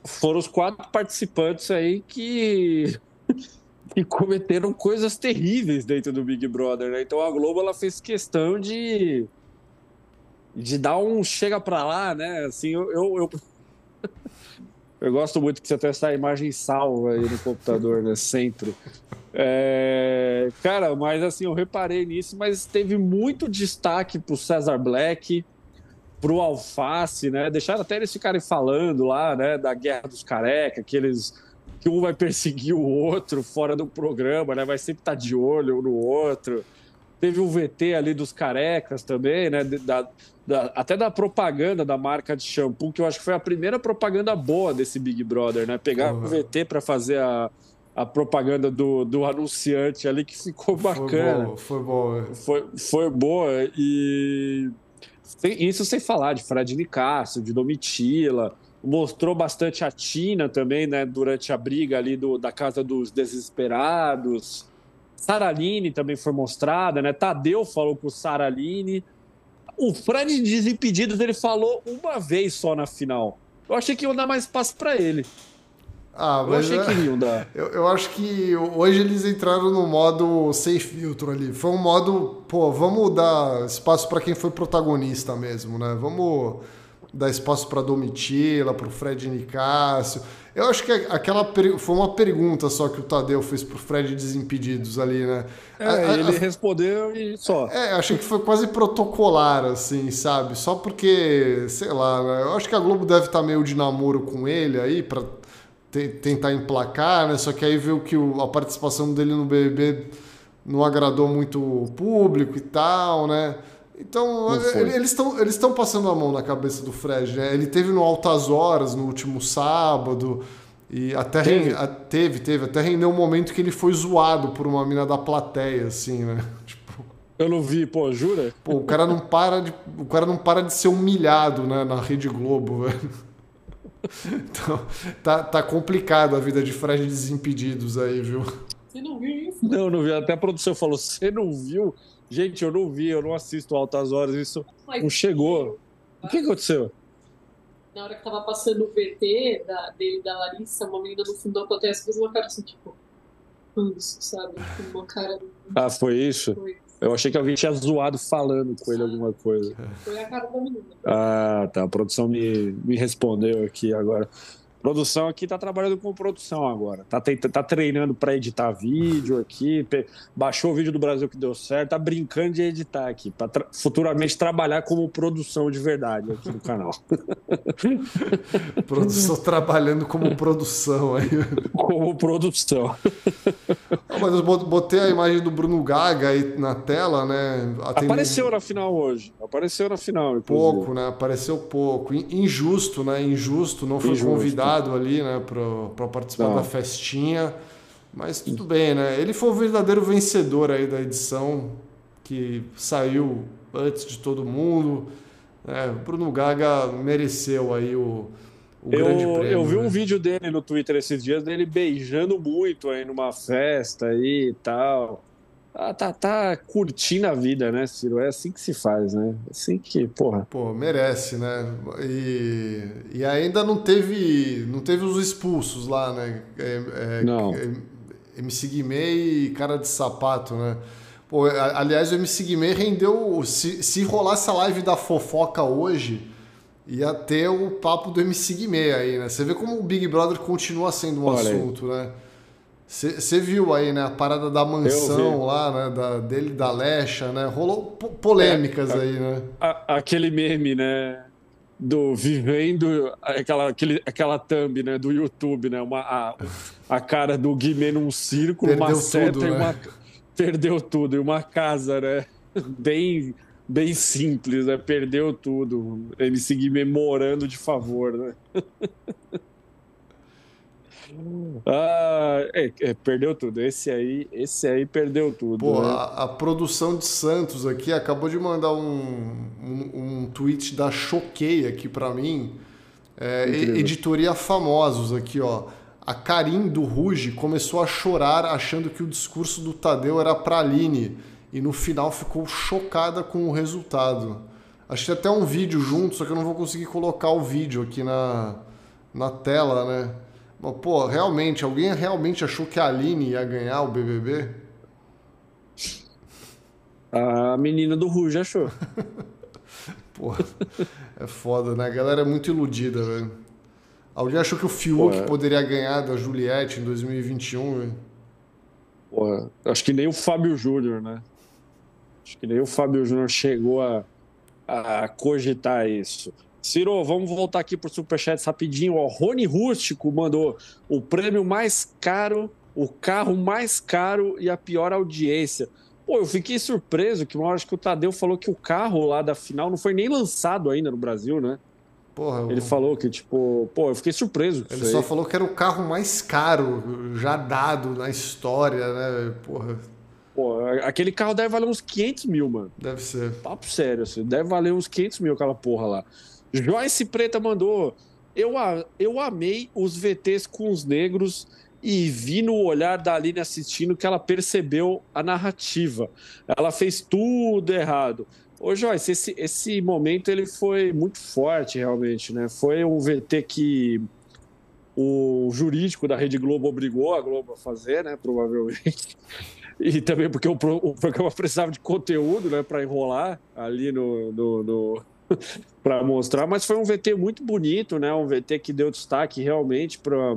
Foram os quatro participantes aí que que cometeram coisas terríveis dentro do Big Brother, né? Então a Globo ela fez questão de de dar um chega pra lá, né? Assim, eu, eu, eu... Eu gosto muito que você tenha essa imagem salva aí no computador, né? Sempre. É... Cara, mas assim, eu reparei nisso, mas teve muito destaque pro César Black, pro Alface, né? Deixaram até eles ficarem falando lá, né? Da Guerra dos Careca, que eles que um vai perseguir o outro fora do programa, né? Vai sempre estar tá de olho um no outro. Teve um VT ali dos carecas também, né? Da, da, até da propaganda da marca de shampoo, que eu acho que foi a primeira propaganda boa desse Big Brother, né? Pegar uhum. o VT para fazer a, a propaganda do, do anunciante ali, que ficou bacana. Foi boa. Foi, foi, foi boa. E isso sem falar de Fred Nicasso, de Domitila. Mostrou bastante a Tina também, né? Durante a briga ali do, da Casa dos Desesperados. Saraline também foi mostrada, né? Tadeu falou com o Saraline. O Fred Desimpedidos ele falou uma vez só na final. Eu achei que iam dar mais espaço para ele. Ah, eu achei é... que iam dar. Eu, eu acho que hoje eles entraram no modo sem filtro ali. Foi um modo, pô, vamos dar espaço para quem foi protagonista mesmo, né? Vamos dar espaço para Domitila, para o Fred Nicásio. Eu acho que aquela foi uma pergunta só que o Tadeu fez pro Fred Desimpedidos ali, né? É, a, ele a, respondeu e só. É, achei que foi quase protocolar, assim, sabe? Só porque, sei lá, né? eu acho que a Globo deve estar tá meio de namoro com ele aí para te, tentar emplacar, né? Só que aí viu que o, a participação dele no BBB não agradou muito o público e tal, né? Então, eles estão eles passando a mão na cabeça do Fred, né? Ele teve no Altas Horas no último sábado. E até teve. Rende, teve, teve, até rendeu um momento que ele foi zoado por uma mina da plateia, assim, né? Tipo, eu não vi, pô, jura? Pô, o cara não para de, o cara não para de ser humilhado, né, na Rede Globo, velho. Então, tá, tá complicado a vida de Fred Desimpedidos aí, viu? Você não viu isso? Não, não vi. Até a produção falou, você não viu? Gente, eu não vi, eu não assisto Altas Horas, isso Mas, não chegou. O que aconteceu? Na hora que tava passando o VT da, dele da Larissa, uma menina no fundo acontece fez uma cara assim, tipo, isso, sabe? Uma cara. Ah, foi isso? Foi. Eu achei que alguém tinha zoado falando com ele alguma coisa. Foi a cara da menina. Ah, tá. A produção me, me respondeu aqui agora. Produção aqui tá trabalhando com produção agora. Tá, tá treinando para editar vídeo aqui. Baixou o vídeo do Brasil que deu certo. Tá brincando de editar aqui. Para tra futuramente trabalhar como produção de verdade aqui no canal. produção trabalhando como produção aí. Como produção. Ah, mas eu botei a imagem do Bruno Gaga aí na tela, né? Apareceu na final hoje. Apareceu na final. Inclusive. Pouco, né? Apareceu pouco. Injusto, né? Injusto. Não foi Injusto. convidado convidado ali, né, para participar Não. da festinha. Mas tudo bem, né? Ele foi o verdadeiro vencedor aí da edição que saiu antes de todo mundo. É, o Bruno Gaga mereceu aí o, o eu, grande prêmio. Eu vi né? um vídeo dele no Twitter esses dias, dele beijando muito aí numa festa aí e tal. Ah, tá, tá curtindo a vida, né, Ciro? É assim que se faz, né? Assim que, porra. Pô, merece, né? E, e ainda não teve, não teve os expulsos lá, né? É, é, não. É, MC Guimê e cara de sapato, né? Pô, aliás, o MC Guimê rendeu. Se, se rolasse a live da fofoca hoje, ia ter o papo do MC Guimê aí, né? Você vê como o Big Brother continua sendo um Olha assunto, aí. né? Você viu aí, né, a parada da mansão lá, né, da, dele da Lecha, né? Rolou polêmicas é, aí, né? A, aquele meme, né, do vivendo aquela aquele, aquela thumb, né, do YouTube, né, uma a, a cara do Guimê num círculo, perdeu uma seta tudo, e né? uma perdeu tudo e uma casa, né? Bem bem simples, né? Perdeu tudo. MC Guimê morando de favor, né? Ah, é, é, perdeu tudo. Esse aí, esse aí perdeu tudo. Pô, né? a, a, produção de Santos aqui acabou de mandar um, um, um tweet da Choquei aqui para mim. É, editoria Famosos aqui, ó. A Karim do Ruge começou a chorar achando que o discurso do Tadeu era pra Aline e no final ficou chocada com o resultado. Achei até um vídeo junto, só que eu não vou conseguir colocar o vídeo aqui na, na tela, né? Pô, realmente, alguém realmente achou que a Aline ia ganhar o BBB? A menina do Ruge achou. Pô, é foda, né? A galera é muito iludida, velho. Alguém achou que o Fiuk é... poderia ganhar da Juliette em 2021, velho? Pô, acho que nem o Fábio Júnior, né? Acho que nem o Fábio Júnior chegou a, a cogitar isso. Ciro, vamos voltar aqui para o Superchat rapidinho. O Rony Rústico mandou o prêmio mais caro, o carro mais caro e a pior audiência. Pô, eu fiquei surpreso que uma hora que o Tadeu falou que o carro lá da final não foi nem lançado ainda no Brasil, né? Porra, ele eu... falou que, tipo, pô, eu fiquei surpreso. Ele só falou que era o carro mais caro já dado na história, né? Porra. Pô, aquele carro deve valer uns 500 mil, mano. Deve ser. Papo sério, assim. Deve valer uns 500 mil aquela porra lá. Joyce Preta mandou. Eu, eu amei os VTs com os negros e vi no olhar da Aline assistindo que ela percebeu a narrativa. Ela fez tudo errado. Ô Joyce, esse, esse momento ele foi muito forte realmente, né? Foi um VT que o jurídico da Rede Globo obrigou a Globo a fazer, né? Provavelmente. E também porque o, o programa precisava de conteúdo, né? Para enrolar ali no, no, no para mostrar, mas foi um VT muito bonito, né? Um VT que deu destaque realmente para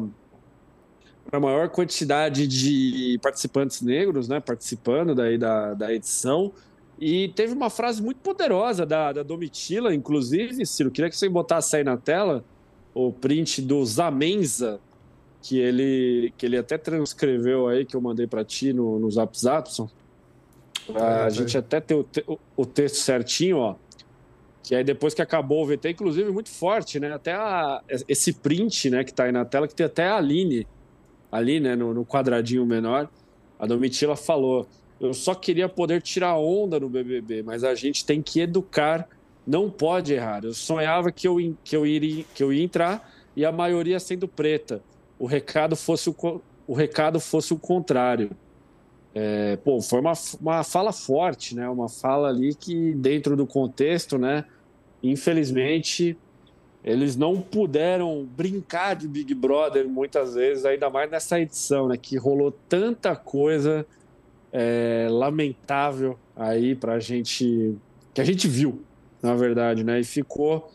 a maior quantidade de participantes negros, né? Participando daí da, da edição. E teve uma frase muito poderosa da, da Domitila, inclusive, Ciro, queria que você botasse aí na tela o print do Zamenza, que ele, que ele até transcreveu aí, que eu mandei para ti no, no Zap Zapson. A é, gente até ter o, o texto certinho, ó. Que aí depois que acabou o VT, inclusive muito forte, né? Até a, esse print, né, que tá aí na tela, que tem até a Aline ali, né, no, no quadradinho menor. A Domitila falou: "Eu só queria poder tirar onda no BBB, mas a gente tem que educar, não pode errar. Eu sonhava que eu que eu iria que eu ia entrar e a maioria sendo preta. O recado fosse o, o recado fosse o contrário." É, pô, foi uma, uma fala forte, né? Uma fala ali que, dentro do contexto, né? Infelizmente, eles não puderam brincar de Big Brother muitas vezes, ainda mais nessa edição, né? Que rolou tanta coisa é, lamentável aí para a gente, que a gente viu, na verdade, né? E ficou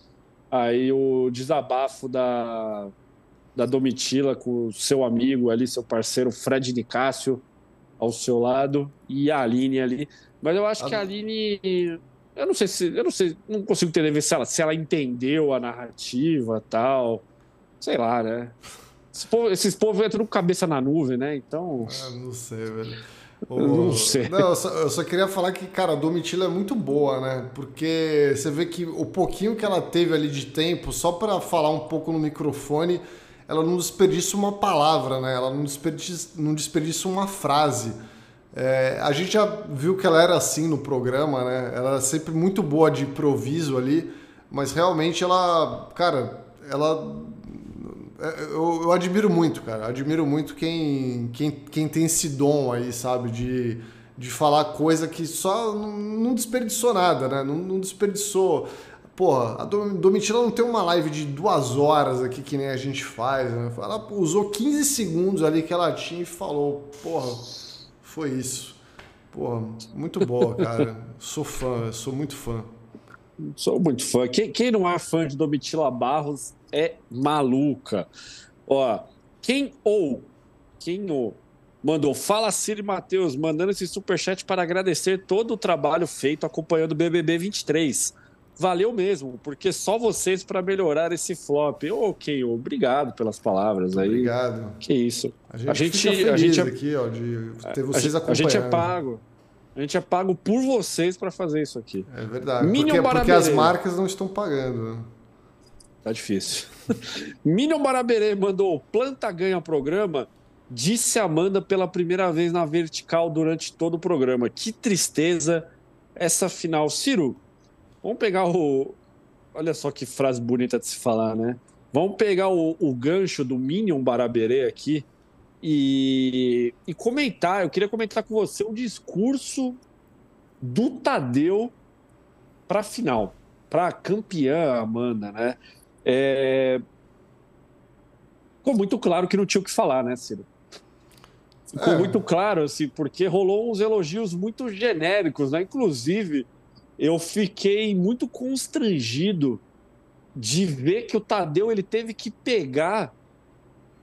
aí o desabafo da, da Domitila com o seu amigo ali, seu parceiro Fred Nicásio ao seu lado e a Aline ali. Mas eu acho a... que a Aline, eu não sei se, eu não sei, não consigo entender se ela, se ela entendeu a narrativa tal, sei lá, né? Esses povos, esses povos entram cabeça na nuvem, né? Então. Ah, não sei, velho. O... Não sei. Não, eu só, eu só, queria falar que, cara, a Domitila é muito boa, né? Porque você vê que o pouquinho que ela teve ali de tempo, só para falar um pouco no microfone, ela não desperdiça uma palavra, né? Ela não desperdiça, não desperdiça uma frase. É, a gente já viu que ela era assim no programa, né? Ela era sempre muito boa de improviso ali, mas realmente ela, cara, ela é, eu, eu, admiro muito, cara. Admiro muito quem, quem, quem tem esse dom aí, sabe? De, de falar coisa que só não, não desperdiçou nada, né? Não, não desperdiçou. Porra, a Domitila não tem uma live de duas horas aqui que nem a gente faz, né? Ela usou 15 segundos ali que ela tinha e falou, porra, foi isso. Porra, muito boa, cara. sou fã, sou muito fã. Sou muito fã. Quem, quem não é fã de Domitila Barros é maluca. Ó, quem ou quem ou mandou Fala Ciro Matheus, mandando esse superchat para agradecer todo o trabalho feito acompanhando o BBB 23. Valeu mesmo, porque só vocês para melhorar esse flop. Ok, obrigado pelas palavras aí. Obrigado. Que isso. A gente, a gente, a gente é, aqui, ó, de ter vocês acompanhando. A gente é pago. A gente é pago por vocês para fazer isso aqui. É verdade. Minion porque, porque as marcas não estão pagando. Né? Tá difícil. Minion Baraberê mandou planta ganha programa. Disse Amanda pela primeira vez na vertical durante todo o programa. Que tristeza essa final. Ciro, vamos pegar o. Olha só que frase bonita de se falar, né? Vamos pegar o, o gancho do Minion Baraberê aqui e, e comentar. Eu queria comentar com você o discurso do Tadeu para a final, para campeã Amanda, né? É... Ficou muito claro que não tinha o que falar, né, Ciro? Ficou é. muito claro, assim, porque rolou uns elogios muito genéricos, né? Inclusive, eu fiquei muito constrangido de ver que o Tadeu ele teve que pegar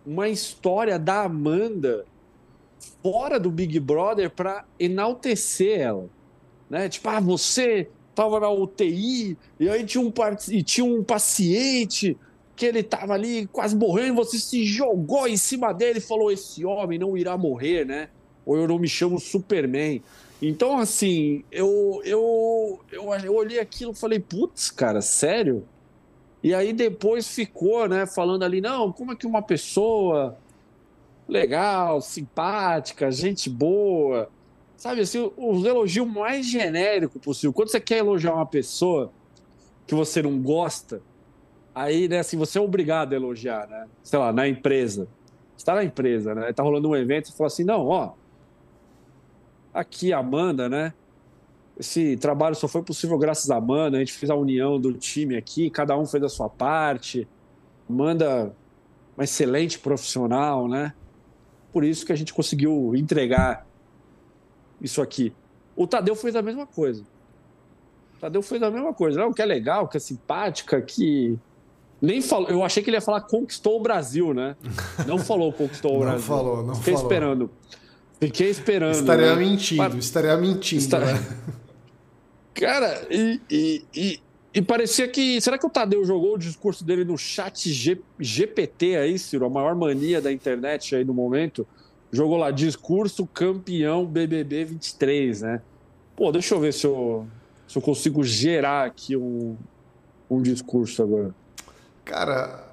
uma história da Amanda fora do Big Brother para enaltecer ela, né? Tipo, ah, você tava na UTI, e aí tinha um, e tinha um paciente que ele tava ali quase morrendo, você se jogou em cima dele e falou: esse homem não irá morrer, né? Ou eu não me chamo Superman. Então, assim, eu, eu, eu, eu olhei aquilo e falei, putz, cara, sério? E aí depois ficou, né, falando ali, não, como é que uma pessoa legal, simpática, gente boa, sabe assim, os elogios mais genérico possível. Quando você quer elogiar uma pessoa que você não gosta, aí, né, assim, você é obrigado a elogiar, né? Sei lá, na empresa. Você tá na empresa, né? Tá rolando um evento, você fala assim, não, ó, aqui a Amanda, né? Esse trabalho só foi possível graças a Amanda, a gente fez a união do time aqui, cada um fez a sua parte. Amanda, uma excelente profissional, né? Por isso que a gente conseguiu entregar isso aqui. O Tadeu fez a mesma coisa. O Tadeu fez a mesma coisa. Não, que é legal, que é simpática, que. Nem falou. Eu achei que ele ia falar conquistou o Brasil, né? Não falou conquistou o Brasil. Não falou, não Fiquei falou. esperando. Fiquei esperando. Estaria né? mentindo, estaria mentindo. Estar... Né? Cara, e, e, e, e, parecia que. Será que o Tadeu jogou o discurso dele no chat G, GPT aí, Ciro? A maior mania da internet aí no momento jogou lá discurso campeão BBB 23, né? Pô, deixa eu ver se eu, se eu consigo gerar aqui um, um discurso agora. Cara,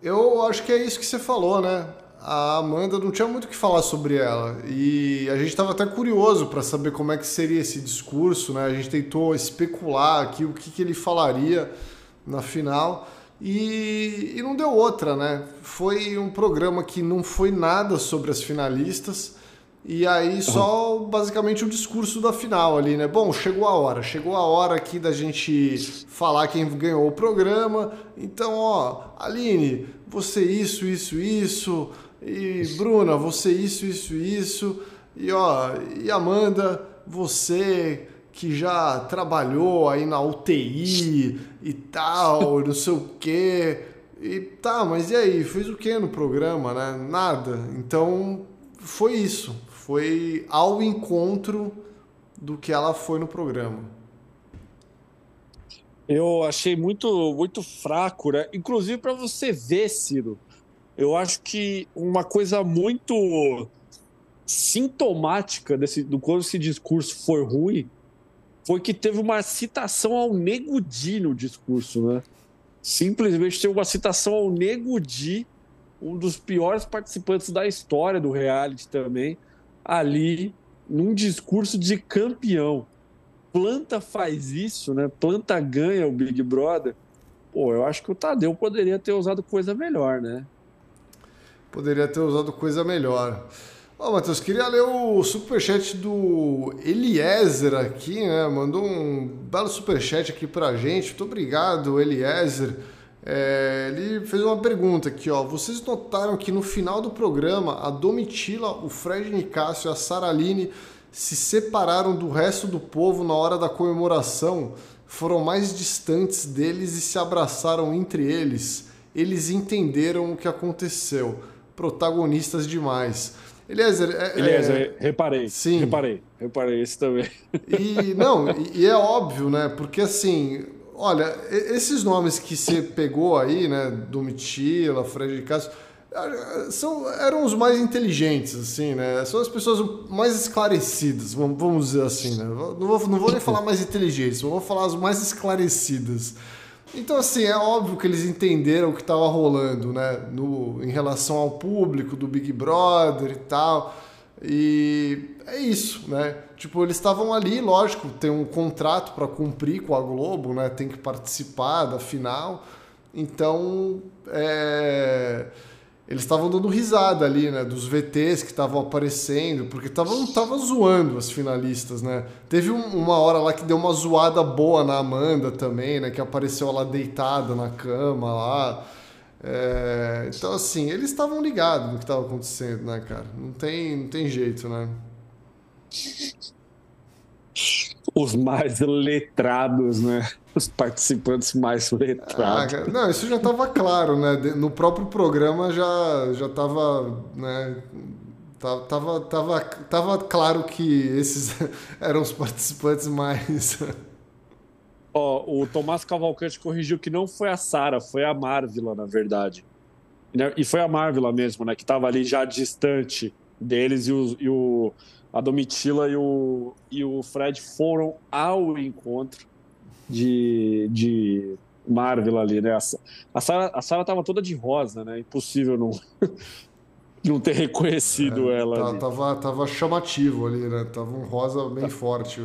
eu acho que é isso que você falou, né? A Amanda não tinha muito o que falar sobre ela e a gente estava até curioso para saber como é que seria esse discurso, né? A gente tentou especular aqui o que, que ele falaria na final. E, e não deu outra, né? Foi um programa que não foi nada sobre as finalistas. E aí só basicamente o discurso da final ali, né? Bom, chegou a hora, chegou a hora aqui da gente falar quem ganhou o programa. Então, ó, Aline, você isso, isso, isso. E Bruna, você isso, isso, isso. E ó, e Amanda, você que já trabalhou aí na UTI e tal, não sei o quê. E tá, mas e aí? Fez o que no programa, né? Nada. Então foi isso. Foi ao encontro do que ela foi no programa. Eu achei muito, muito fraco, né? Inclusive para você ver, Ciro. Eu acho que uma coisa muito sintomática desse, do quando esse discurso foi ruim foi que teve uma citação ao Nego no discurso, né? Simplesmente teve uma citação ao Nego um dos piores participantes da história do reality também, ali num discurso de campeão. Planta faz isso, né? Planta ganha o Big Brother. Pô, eu acho que o Tadeu poderia ter usado coisa melhor, né? Poderia ter usado coisa melhor. Ó, oh, Matheus, queria ler o superchat do Eliezer aqui, né? Mandou um belo superchat aqui pra gente. Muito obrigado, Eliezer. É, ele fez uma pergunta aqui, ó. Vocês notaram que no final do programa a Domitila, o Fred Nicásio e a Saraline se separaram do resto do povo na hora da comemoração? Foram mais distantes deles e se abraçaram entre eles. Eles entenderam o que aconteceu. Protagonistas demais. Eliezer, é, Eliezer é... reparei. Sim. Reparei, reparei esse também. E não, e, e é óbvio, né? Porque assim, olha, esses nomes que você pegou aí, né? Domitila, Fred de Castro, são, eram os mais inteligentes, assim, né? São as pessoas mais esclarecidas, vamos dizer assim, né? Não vou, não vou nem falar mais inteligentes, vou falar as mais esclarecidas. Então, assim, é óbvio que eles entenderam o que estava rolando, né? No, em relação ao público do Big Brother e tal. E é isso, né? Tipo, eles estavam ali, lógico, tem um contrato para cumprir com a Globo, né? Tem que participar da final. Então, é eles estavam dando risada ali, né? Dos VTs que estavam aparecendo, porque estavam tava zoando as finalistas, né? Teve um, uma hora lá que deu uma zoada boa na Amanda também, né? Que apareceu ela deitada na cama lá. É, então, assim, eles estavam ligados no que estava acontecendo, né, cara? Não tem, não tem jeito, né? Os mais letrados, né? os participantes mais letrados. Ah, não, isso já estava claro, né? No próprio programa já já estava, né? Tava, tava, tava claro que esses eram os participantes mais. Ó, oh, o Tomás Cavalcante corrigiu que não foi a Sara, foi a Marvila, na verdade. Né? E foi a Marvila mesmo, né? Que estava ali já distante deles e o, e o a Domitila e o, e o Fred foram ao encontro de, de Marvel ali, né? A Sarah, a Sarah tava toda de rosa, né? Impossível não, não ter reconhecido é, ela. Tá, tava, tava chamativo ali, né? Tava um rosa bem tá. forte.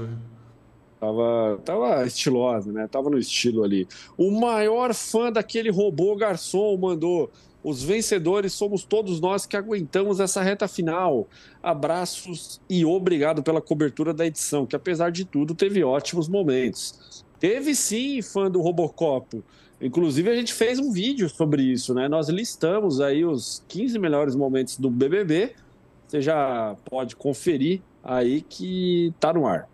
Tava, tava estilosa, né? Tava no estilo ali. O maior fã daquele robô garçom mandou. Os vencedores somos todos nós que aguentamos essa reta final. Abraços e obrigado pela cobertura da edição, que apesar de tudo teve ótimos momentos. Teve sim fã do Robocop. Inclusive, a gente fez um vídeo sobre isso, né? Nós listamos aí os 15 melhores momentos do BBB. Você já pode conferir aí que tá no ar.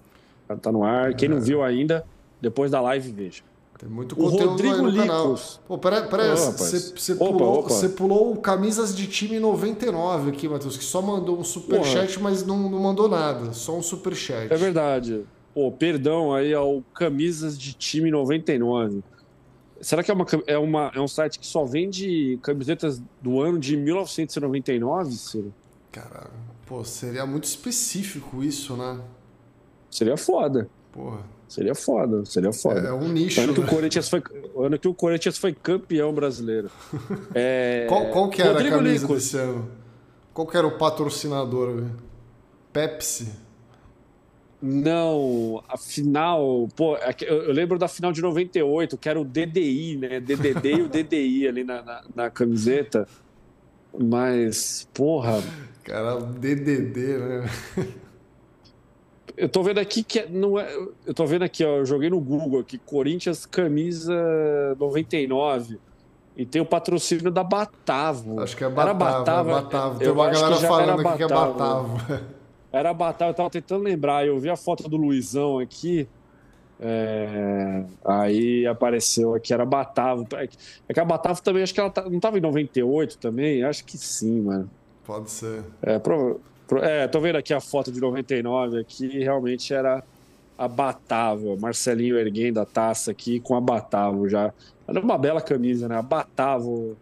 Tá no ar. Quem não é. viu ainda, depois da live, veja. Tem muito conteúdo o Rodrigo aí no canal. Pô, peraí, peraí. Você pulou, pulou camisas de time 99 aqui, Matheus, que só mandou um superchat, mas não, não mandou nada. Só um superchat. É verdade. Pô, perdão aí ao Camisas de Time 99. Será que é, uma, é, uma, é um site que só vende camisetas do ano de 1999, Ciro? Cara, pô, seria muito específico isso, né? Seria foda. Porra. Seria foda, seria foda. É, é um nicho. Ano que, o né? Corinthians foi, ano que o Corinthians foi campeão brasileiro. É... Qual, qual que era Rodrigo a camisa Nico. desse ano? Qual que era o patrocinador? Pepsi? Não, a final, pô, é eu lembro da final de 98, que era o DDI, né? DDD e o DDI ali na, na, na, camiseta. Mas, porra. Cara, DDD, né? Eu tô vendo aqui que é, não é. Eu tô vendo aqui, ó. Eu joguei no Google aqui, Corinthians camisa 99. E tem o patrocínio da Batavo. Acho que é Batavo. Era Batavo. É Batavo. Tem uma galera falando aqui que é Batavo. Era Batavo, eu tava tentando lembrar. Eu vi a foto do Luizão aqui. É, aí apareceu aqui, era Batavo. É que a Batavo também, acho que ela tá, não estava em 98 também? Acho que sim, mano. Pode ser. É, pro, pro, é, tô vendo aqui a foto de 99 aqui, realmente era a. Marcelinho erguendo a taça aqui com a Batavo já. Era uma bela camisa, né? A Batavo.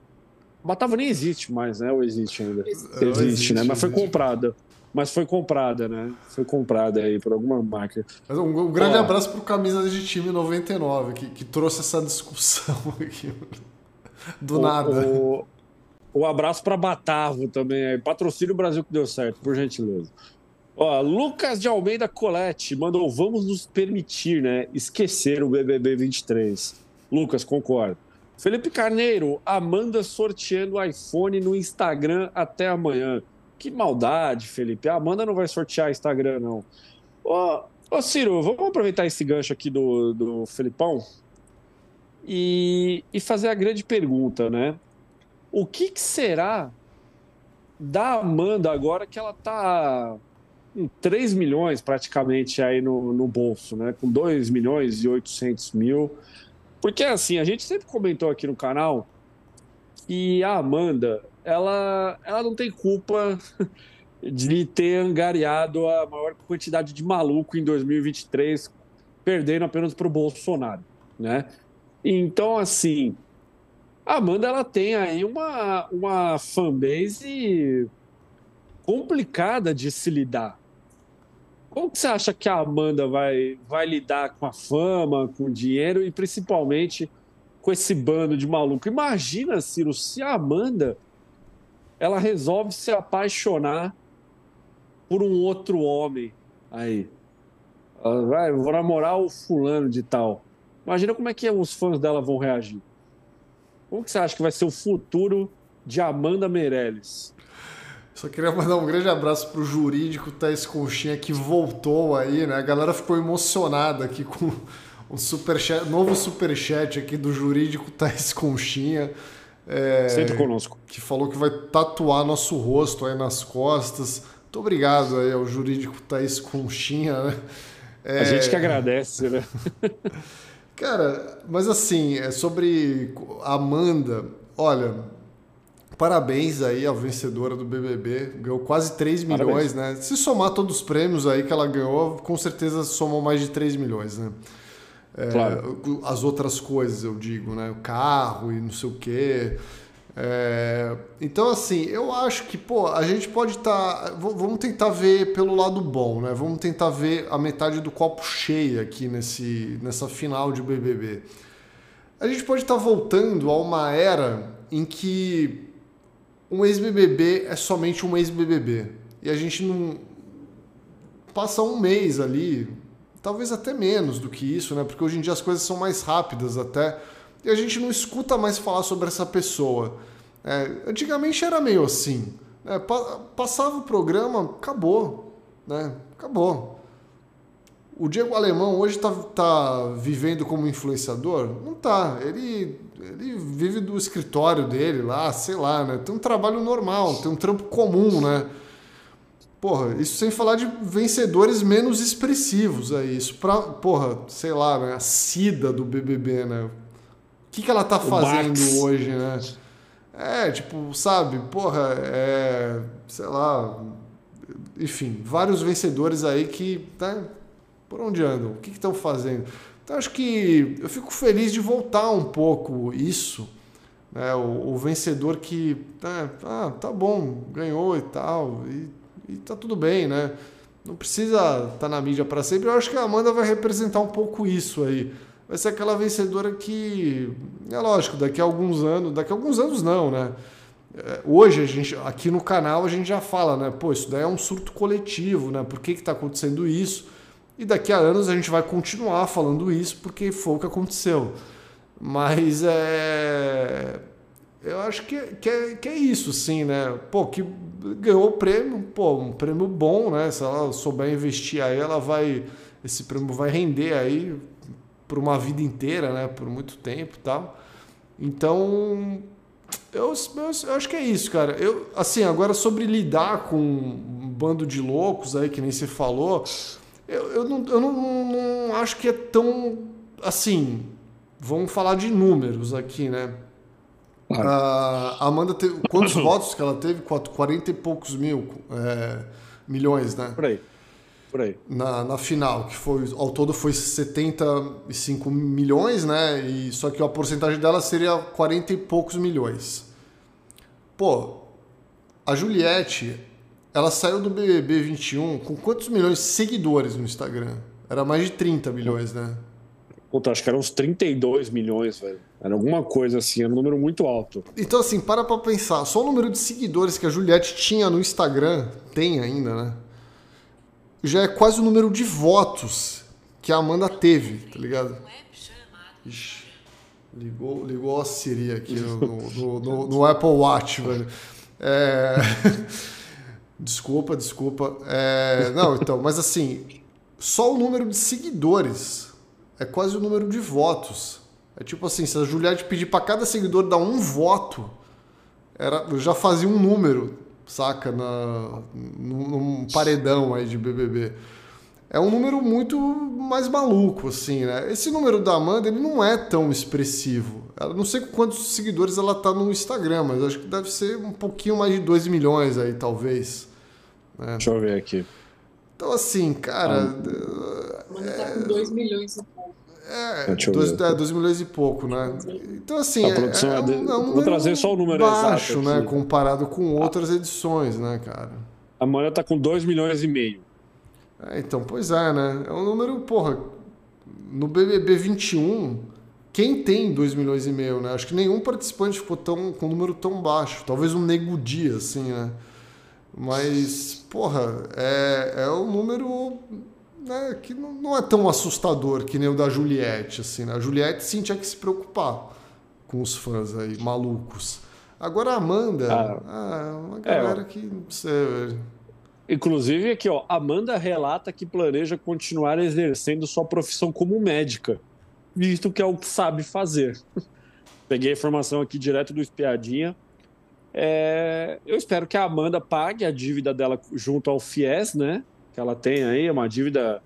A Batavo nem existe mais, né? Ou existe ainda? Existe, existe né? Mas foi comprada mas foi comprada, né? Foi comprada aí por alguma marca. Mas um, um grande Ó, abraço pro Camisas de Time 99, que, que trouxe essa discussão aqui. Do o, nada. O, o abraço para Batavo também. Patrocínio Brasil que deu certo, por gentileza. Ó, Lucas de Almeida Colette mandou: vamos nos permitir, né? Esquecer o BBB 23. Lucas, concordo. Felipe Carneiro, Amanda sorteando iPhone no Instagram até amanhã. Que maldade, Felipe. A Amanda não vai sortear Instagram, não. Ô, ô Ciro, vamos aproveitar esse gancho aqui do, do Felipão e, e fazer a grande pergunta, né? O que, que será da Amanda agora que ela tá com 3 milhões praticamente aí no, no bolso, né? Com 2 milhões e 800 mil. Porque assim, a gente sempre comentou aqui no canal que a Amanda ela, ela não tem culpa de ter angariado a maior quantidade de maluco em 2023, perdendo apenas para o Bolsonaro, né? Então, assim, a Amanda ela tem aí uma, uma fanbase complicada de se lidar. Como que você acha que a Amanda vai, vai lidar com a fama, com o dinheiro e principalmente com esse bando de maluco? Imagina, Ciro, se a Amanda ela resolve se apaixonar por um outro homem aí. Ela vai, vou namorar o fulano de tal. Imagina como é que os fãs dela vão reagir. Como que você acha que vai ser o futuro de Amanda Meirelles? Só queria mandar um grande abraço pro jurídico Thais Conchinha que voltou aí, né? A galera ficou emocionada aqui com um superchat, novo superchat aqui do jurídico Thais Conchinha. É, Sempre conosco. Que falou que vai tatuar nosso rosto aí nas costas. Muito obrigado aí ao jurídico Thaís Conchinha, né? É... A gente que agradece, né? Cara, mas assim, é sobre a Amanda, olha, parabéns aí à vencedora do BBB, ganhou quase 3 milhões, parabéns. né? Se somar todos os prêmios aí que ela ganhou, com certeza somou mais de 3 milhões, né? É, claro. As outras coisas, eu digo, né? O carro e não sei o quê. É, então, assim, eu acho que, pô, a gente pode estar. Tá, vamos tentar ver pelo lado bom, né? Vamos tentar ver a metade do copo cheio aqui nesse, nessa final de BBB. A gente pode estar tá voltando a uma era em que um ex-BBB é somente um ex-BBB. E a gente não. Passa um mês ali, talvez até menos do que isso, né? Porque hoje em dia as coisas são mais rápidas até e a gente não escuta mais falar sobre essa pessoa. É, antigamente era meio assim, né? passava o programa, acabou, né? Acabou. O Diego Alemão hoje está tá vivendo como influenciador? Não tá. Ele, ele vive do escritório dele lá, sei lá, né? Tem um trabalho normal, tem um trampo comum, né? Porra, isso sem falar de vencedores menos expressivos aí. Isso pra, porra, sei lá, né? A Cida do BBB, né? O que, que ela tá fazendo Max. hoje, né? É, tipo, sabe, porra, é. Sei lá. Enfim, vários vencedores aí que. Tá, por onde andam? O que estão fazendo? Então, acho que eu fico feliz de voltar um pouco isso. Né? O, o vencedor que. Né, ah, tá bom, ganhou e tal. E e tá tudo bem, né? Não precisa estar tá na mídia para sempre. Eu acho que a Amanda vai representar um pouco isso aí. Vai ser aquela vencedora que, é lógico, daqui a alguns anos, daqui a alguns anos não, né? É, hoje a gente, aqui no canal a gente já fala, né? Pô, isso daí é um surto coletivo, né? Por que está acontecendo isso? E daqui a anos a gente vai continuar falando isso porque foi o que aconteceu. Mas é eu acho que, que, é, que é isso, sim, né? Pô, que ganhou o prêmio, pô, um prêmio bom, né? Se ela souber investir aí, ela vai. Esse prêmio vai render aí por uma vida inteira, né? Por muito tempo e tal. Então, eu, eu, eu, acho que é isso, cara. Eu, assim, agora sobre lidar com bando de loucos aí, que nem você falou, eu, eu, não, eu não, não acho que é tão assim. Vamos falar de números aqui, né? A Amanda teve. Quantos votos que ela teve? 40 e poucos mil é, milhões, né? Por aí. Por aí. Na, na final, que foi. Ao todo foi 75 milhões, né? E, só que a porcentagem dela seria 40 e poucos milhões. Pô, a Juliette, ela saiu do BBB 21 com quantos milhões de seguidores no Instagram? Era mais de 30 milhões, né? Puta, acho que eram uns 32 milhões, velho. Era alguma coisa assim, era um número muito alto. Então, assim, para pra pensar. Só o número de seguidores que a Juliette tinha no Instagram, tem ainda, né? Já é quase o número de votos que a Amanda teve, tá ligado? Ixi, ligou, ligou a Siri aqui no, no, no, no Apple Watch, velho. É... desculpa, desculpa. É... Não, então, mas assim, só o número de seguidores é quase o número de votos. É tipo assim, se a Juliette pedir para cada seguidor dar um voto, era, já fazia um número, saca, na, num, num paredão aí de BBB. É um número muito mais maluco, assim, né? Esse número da Amanda, ele não é tão expressivo. Eu não sei quantos seguidores ela tá no Instagram, mas acho que deve ser um pouquinho mais de 2 milhões aí, talvez. Né? Deixa eu ver aqui. Então, assim, cara. Ah. Amanda tá com 2 milhões pouco. É, 2 é, milhões e pouco, né? Então, assim, a produção é, é, um, é um Vou trazer só o número baixo, exato né? Comparado com outras edições, né, cara? A Amanda tá com 2 milhões e meio. É, então, pois é, né? É um número, porra, no BBB 21, quem tem 2 milhões e meio, né? Acho que nenhum participante ficou tão, com um número tão baixo. Talvez um Nego Dia, assim, né? Mas, porra, é, é um número né, que não, é tão assustador que nem o da Juliette, assim, né? A Juliette sim tinha que se preocupar com os fãs aí, malucos. Agora a Amanda, ah, ah, uma galera é, que, não sei, velho Inclusive, aqui, ó, Amanda relata que planeja continuar exercendo sua profissão como médica, visto que é o que sabe fazer. Peguei a informação aqui direto do Espiadinha. É, eu espero que a Amanda pague a dívida dela junto ao FIES, né? Que ela tem aí, uma dívida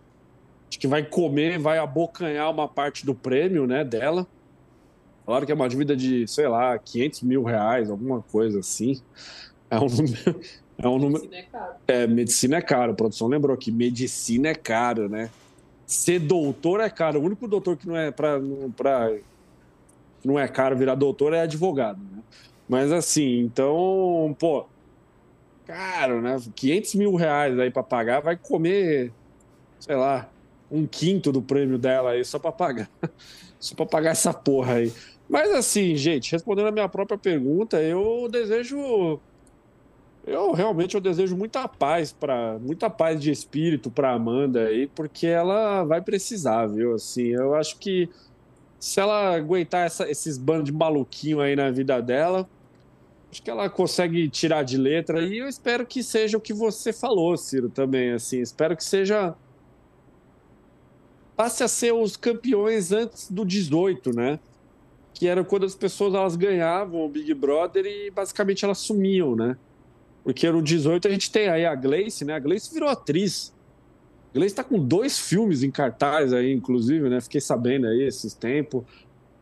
de que vai comer, vai abocanhar uma parte do prêmio, né, dela. Falaram que é uma dívida de, sei lá, 500 mil reais, alguma coisa assim. É um número, é um número... Medicina é caro. É, medicina é caro. A produção lembrou que medicina é caro, né? Ser doutor é caro. O único doutor que não é para não é caro virar doutor é advogado, né? Mas assim, então, pô, caro, né? 500 mil reais aí para pagar, vai comer, sei lá, um quinto do prêmio dela aí só para pagar, só para pagar essa porra aí. Mas assim, gente, respondendo a minha própria pergunta, eu desejo eu realmente eu desejo muita paz para muita paz de espírito para Amanda aí, porque ela vai precisar, viu? Assim, eu acho que se ela aguentar essa, esses bandos de maluquinho aí na vida dela, acho que ela consegue tirar de letra e eu espero que seja o que você falou, Ciro, também, assim, espero que seja passe a ser os campeões antes do 18, né? Que era quando as pessoas elas ganhavam o Big Brother e basicamente elas sumiam, né? Porque no 18 a gente tem aí a Gleice, né? A Gleice virou atriz. A Gleice tá com dois filmes em cartaz aí, inclusive, né? Fiquei sabendo aí esses tempos.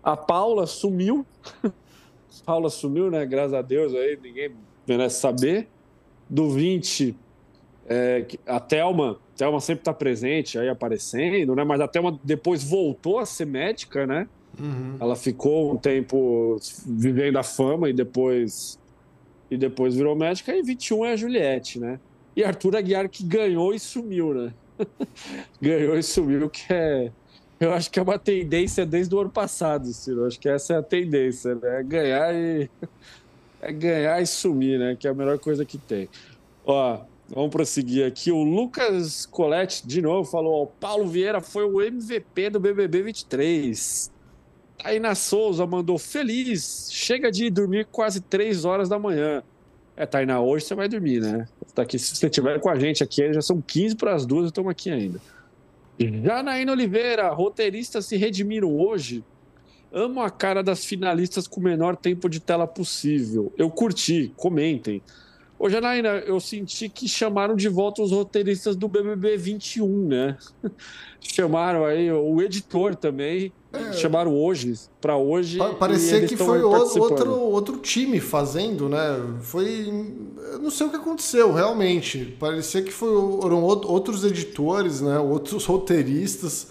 A Paula sumiu. Paula sumiu, né? Graças a Deus aí, ninguém merece saber. Do 20, é, a Thelma, a Thelma sempre tá presente aí aparecendo, né? Mas a Thelma depois voltou a ser médica, né? Uhum. Ela ficou um tempo vivendo a fama e depois e depois virou médica, e 21 é a Juliette, né? E Arthur Aguiar que ganhou e sumiu, né? ganhou e sumiu, que é. Eu acho que é uma tendência desde o ano passado, Ciro. Eu acho que essa é a tendência, né? É ganhar e. É ganhar e sumir, né? Que é a melhor coisa que tem. Ó, vamos prosseguir aqui. O Lucas Colette, de novo, falou: ó, Paulo Vieira foi o MVP do BBB 23. Tainá Souza mandou feliz. Chega de dormir quase três horas da manhã. É, Tainá, hoje você vai dormir, né? Tá aqui, se você estiver com a gente aqui, já são 15 para as duas e estamos aqui ainda. Janaína Oliveira, roteiristas se redimiram hoje. Amo a cara das finalistas com o menor tempo de tela possível. Eu curti, comentem. Ô, Janaína, eu senti que chamaram de volta os roteiristas do BBB 21, né? chamaram aí o editor também. É. Chamaram hoje, para hoje. Pa parecia que foi outro, outro time fazendo, né? Foi. Eu não sei o que aconteceu, realmente. Parecia que foram outros editores, né? Outros roteiristas.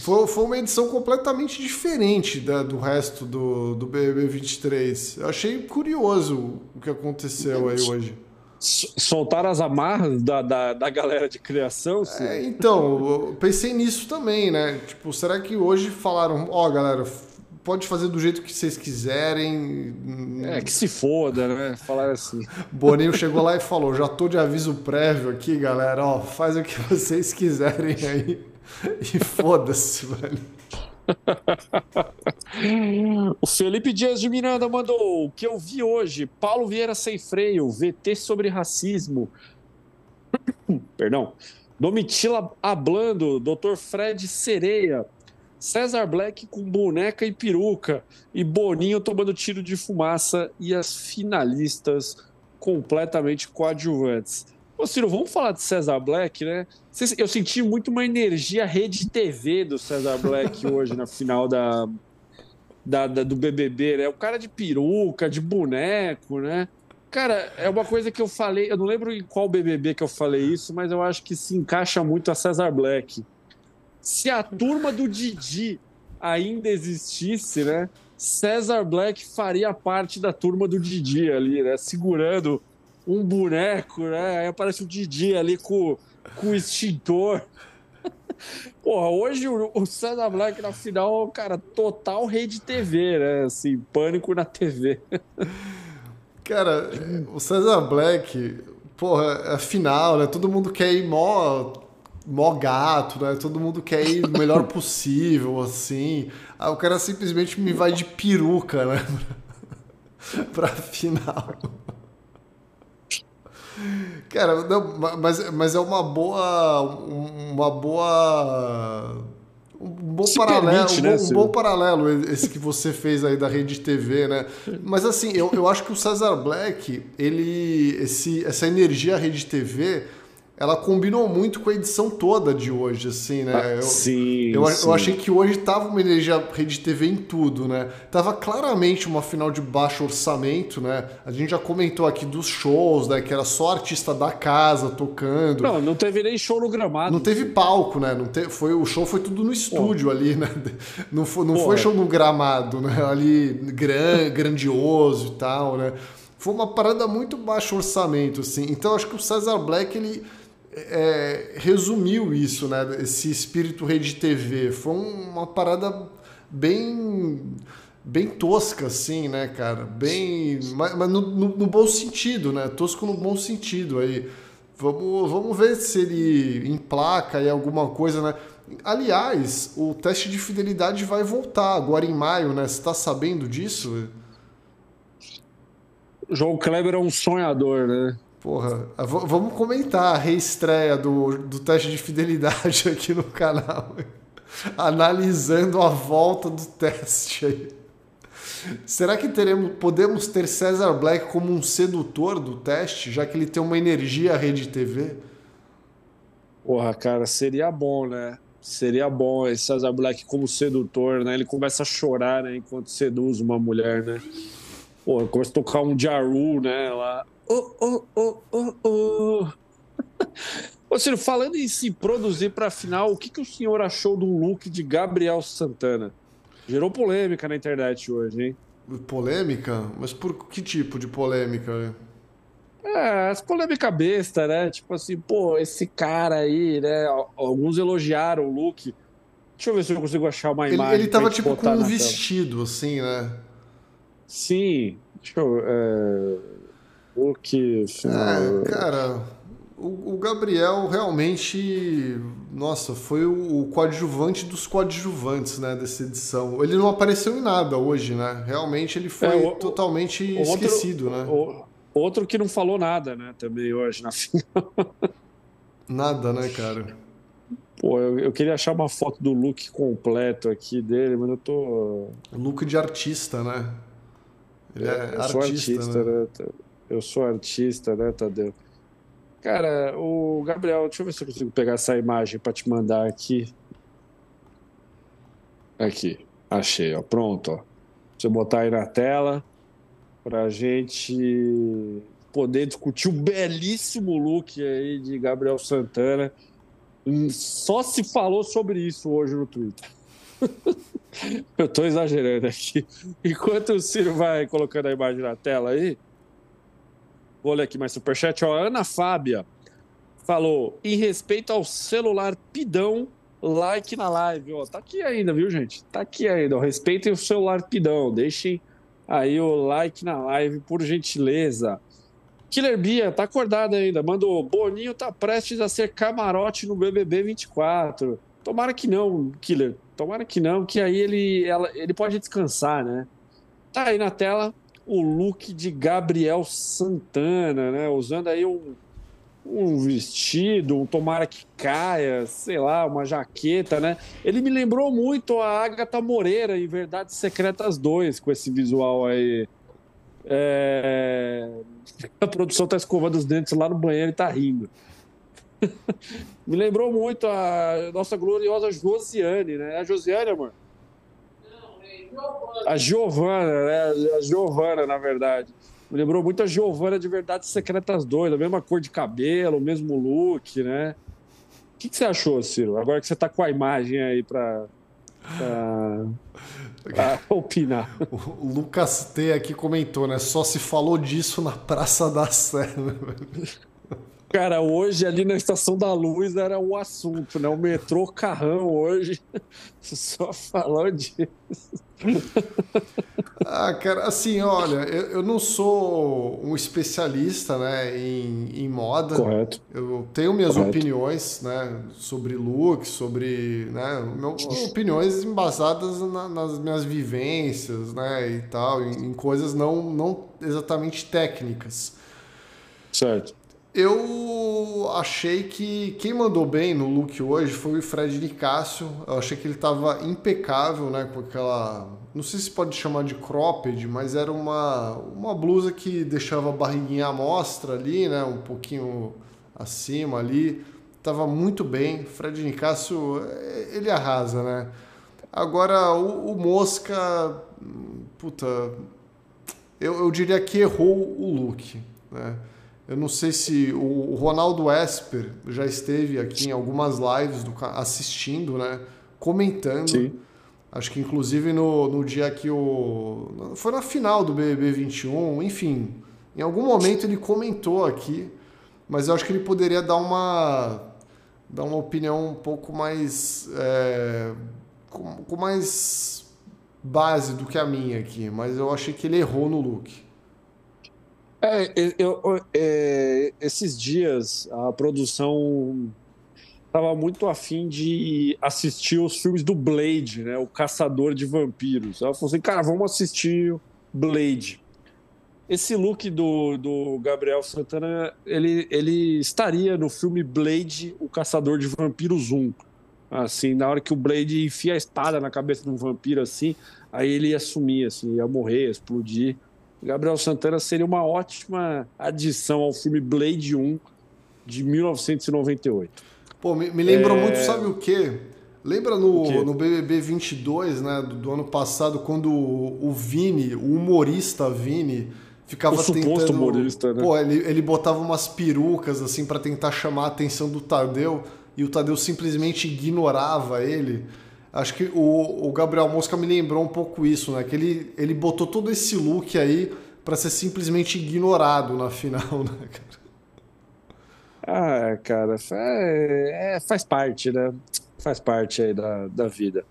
Foi, foi uma edição completamente diferente da, do resto do, do BBB 23. Eu achei curioso o que aconteceu aí hoje soltaram as amarras da, da, da galera de criação? É, então, eu pensei nisso também, né? Tipo, será que hoje falaram, ó, oh, galera, pode fazer do jeito que vocês quiserem. É, que se foda, né? Falar assim. Boninho chegou lá e falou: já tô de aviso prévio aqui, galera, ó, faz o que vocês quiserem aí. E foda-se, velho. o Felipe Dias de Miranda mandou o que eu vi hoje. Paulo Vieira sem freio, VT sobre racismo. Perdão. Domitila Ablando, Dr. Fred Sereia, César Black com boneca e peruca e Boninho tomando tiro de fumaça e as finalistas completamente coadjuvantes. Ô, Ciro, vamos falar de César Black, né? Eu senti muito uma energia rede TV do César Black hoje na final da, da, da, do BBB, né? O cara de peruca, de boneco, né? Cara, é uma coisa que eu falei, eu não lembro em qual BBB que eu falei isso, mas eu acho que se encaixa muito a César Black. Se a turma do Didi ainda existisse, né? César Black faria parte da turma do Didi ali, né? Segurando um boneco, né? Aí aparece o Didi ali com, com o extintor. Porra, hoje o, o César Black na final, cara, total rede TV, né? Assim, pânico na TV. Cara, o César Black, porra, é final, né? Todo mundo quer ir mó, mó gato, né? Todo mundo quer ir o melhor possível, assim. Aí o cara simplesmente me vai de peruca, né? pra final. Cara, não, mas, mas é uma boa. Uma boa. Um bom Se paralelo, permite, um, né, bom, um bom paralelo esse que você fez aí da rede TV, né? Mas assim, eu, eu acho que o Cesar Black, ele. Esse, essa energia rede TV ela combinou muito com a edição toda de hoje, assim, né? Ah, eu, sim, eu, sim. eu achei que hoje tava uma energia rede TV em tudo, né? Tava claramente uma final de baixo orçamento, né? A gente já comentou aqui dos shows, né? Que era só artista da casa tocando. Não, não teve nem show no gramado. Não teve palco, né? Não te, foi, o show foi tudo no estúdio Pô. ali, né? Não foi, não foi show no gramado, né? Ali gran, grandioso e tal, né? Foi uma parada muito baixo orçamento, assim. Então acho que o Cesar Black, ele é, resumiu isso, né? Esse espírito rede TV. Foi uma parada bem bem tosca, assim, né, cara? Bem. Mas, no, no, no, bom sentido, né? Tosco no bom sentido aí. Vamos, vamos ver se ele emplaca aí alguma coisa, né? Aliás, o teste de fidelidade vai voltar agora em maio, né? Você está sabendo disso? João Kleber é um sonhador, né? Porra, vamos comentar a reestreia do, do teste de fidelidade aqui no canal. Analisando a volta do teste aí. Será que teremos, podemos ter César Black como um sedutor do teste, já que ele tem uma energia rede TV? Porra, cara, seria bom, né? Seria bom esse César Black como sedutor, né? Ele começa a chorar, né? Enquanto seduz uma mulher, né? Pô, começa a tocar um Jaru, né? Lá oh, oh, oh, oh, oh. Ô, Ciro, falando em se produzir para a final, o que, que o senhor achou do look de Gabriel Santana? Gerou polêmica na internet hoje, hein? Polêmica? Mas por que tipo de polêmica? É, as polêmicas besta, né? Tipo assim, pô, esse cara aí, né? Alguns elogiaram o look. Deixa eu ver se eu consigo achar uma imagem. Ele, ele tava tipo com um vestido, tela. assim, né? Sim. Deixa eu. É que É, cara, o, o, Gabriel realmente, nossa, foi o, o, coadjuvante dos coadjuvantes, né, dessa edição. Ele não apareceu em nada hoje, né? Realmente ele foi é, o, totalmente esquecido, né? outro que não falou nada, né, também hoje na final. Nada, né, cara? Pô, eu, eu, queria achar uma foto do look completo aqui dele, mas eu tô. Look de artista, né? Ele é, é artista, artista, né? né? Eu sou artista, né, Tadeu? Cara, o Gabriel, deixa eu ver se eu consigo pegar essa imagem para te mandar aqui. Aqui, achei, ó. Pronto, ó. Deixa eu botar aí na tela para a gente poder discutir o belíssimo look aí de Gabriel Santana. Só se falou sobre isso hoje no Twitter. Eu estou exagerando aqui. Enquanto o Ciro vai colocando a imagem na tela aí, vou ler aqui mais superchat. Ó, Ana Fábia falou: em respeito ao celular pidão, like na live. Ó, tá aqui ainda, viu, gente? Tá aqui ainda. Ó, respeitem o celular pidão. Deixem aí o like na live, por gentileza. Killer Bia, tá acordado ainda. Mandou: Boninho tá prestes a ser camarote no BBB 24. Tomara que não, Killer. Tomara que não, que aí ele, ela, ele pode descansar, né? Tá aí na tela o look de Gabriel Santana, né? Usando aí um, um vestido, um tomara que caia, sei lá, uma jaqueta, né? Ele me lembrou muito a Agatha Moreira em Verdades Secretas 2, com esse visual aí. É... A produção tá escovando os dentes lá no banheiro e tá rindo. Me lembrou muito a nossa gloriosa Josiane, né? A Josiane, amor? A Giovana, né? A Giovana, na verdade. Me lembrou muito a Giovana de Verdades Secretas 2, a mesma cor de cabelo, o mesmo look, né? O que, que você achou, Ciro? Agora que você tá com a imagem aí para pra opinar. O Lucas T aqui comentou, né? Só se falou disso na Praça da Sé. Cara, hoje ali na Estação da Luz era o assunto, né? O metrô Carrão hoje só falou disso. Ah, cara, assim, olha, eu, eu não sou um especialista, né, em, em moda. Correto. Eu tenho minhas Correto. opiniões, né, sobre look, sobre, né, meu, opiniões embasadas na, nas minhas vivências, né, e tal, em, em coisas não, não exatamente técnicas. Certo. Eu achei que quem mandou bem no look hoje foi o Fred Nicásio. Eu achei que ele estava impecável, né? Com aquela. Não sei se pode chamar de cropped, mas era uma, uma blusa que deixava a barriguinha à mostra ali, né? Um pouquinho acima ali. Tava muito bem. Fred Nicásio, ele arrasa, né? Agora, o, o Mosca. Puta. Eu, eu diria que errou o look, né? Eu não sei se o Ronaldo Esper já esteve aqui em algumas lives do, assistindo, né? Comentando. Sim. Acho que inclusive no, no dia que o. Foi na final do BBB 21, enfim. Em algum momento ele comentou aqui, mas eu acho que ele poderia dar uma. dar uma opinião um pouco mais. É, com, com mais base do que a minha aqui, mas eu achei que ele errou no look. É, eu, é, esses dias a produção estava muito afim de assistir os filmes do Blade, né? O Caçador de Vampiros. Ela falou assim, cara, vamos assistir Blade. Esse look do, do Gabriel Santana, ele, ele estaria no filme Blade, O Caçador de Vampiros 1. Assim, na hora que o Blade enfia a espada na cabeça de um vampiro, assim, aí ele ia sumir, assim, ia morrer, ia explodir. Gabriel Santana seria uma ótima adição ao filme Blade 1 de 1998. Pô, me, me lembrou é... muito, sabe o quê? Lembra no, no BBB 22, né, do, do ano passado, quando o, o, Vini, o humorista Vini, ficava o tentando... humorista, né? Pô, ele, ele botava umas perucas, assim, para tentar chamar a atenção do Tadeu, e o Tadeu simplesmente ignorava ele. Acho que o, o Gabriel Mosca me lembrou um pouco isso, né? Que ele, ele botou todo esse look aí para ser simplesmente ignorado na final, né, cara? Ah, cara, é, é, faz parte, né? Faz parte aí da, da vida.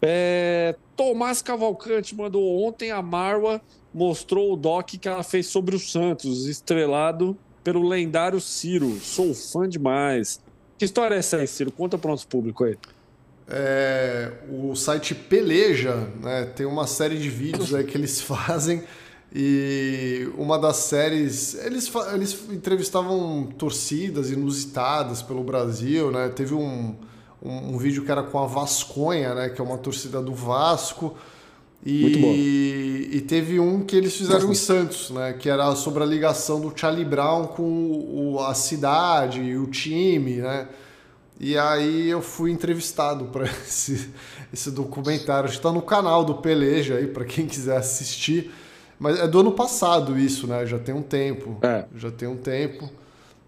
É, Tomás Cavalcante mandou ontem a Marwa mostrou o doc que ela fez sobre o Santos, estrelado pelo lendário Ciro. Sou fã demais. Que história é essa aí, Ciro? Conta para o nosso público aí. É, o site Peleja né, tem uma série de vídeos aí que eles fazem e uma das séries eles, eles entrevistavam torcidas inusitadas pelo Brasil, né? Teve um, um, um, vídeo que era com a Vasconha, né? Que é uma torcida do Vasco. E, e, teve um que eles fizeram em Santos, né? Que era sobre a ligação do Charlie Brown com o, a cidade e o time, né? E aí eu fui entrevistado para esse, esse documentário. Está no canal do Peleja aí, para quem quiser assistir. Mas é do ano passado isso, né? Já tem um tempo. É. Já tem um tempo.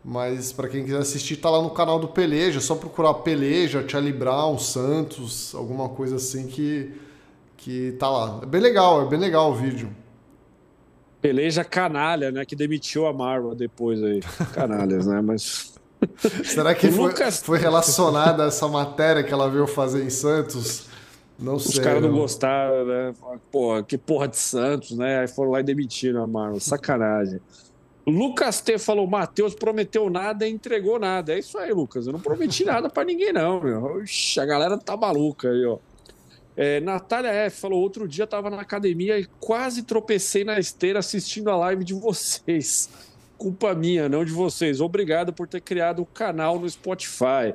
Mas para quem quiser assistir, tá lá no canal do Peleja. É só procurar Peleja, Charlie Brown, Santos, alguma coisa assim que, que tá lá. É bem legal, é bem legal o vídeo. Peleja canalha, né? Que demitiu a Marvel depois aí. Canalhas, né? Mas. Será que foi, Lucas... foi relacionada a essa matéria que ela veio fazer em Santos? Não sei. Os caras não gostaram, né? Porra, que porra de Santos, né? Aí foram lá e demitiram a Marvel. Sacanagem. Lucas T falou: Matheus prometeu nada e entregou nada. É isso aí, Lucas. Eu não prometi nada para ninguém, não, meu. Oxi, a galera tá maluca aí, ó. É, Natália F falou: outro dia tava na academia e quase tropecei na esteira assistindo a live de vocês. Culpa minha, não de vocês. Obrigado por ter criado o canal no Spotify.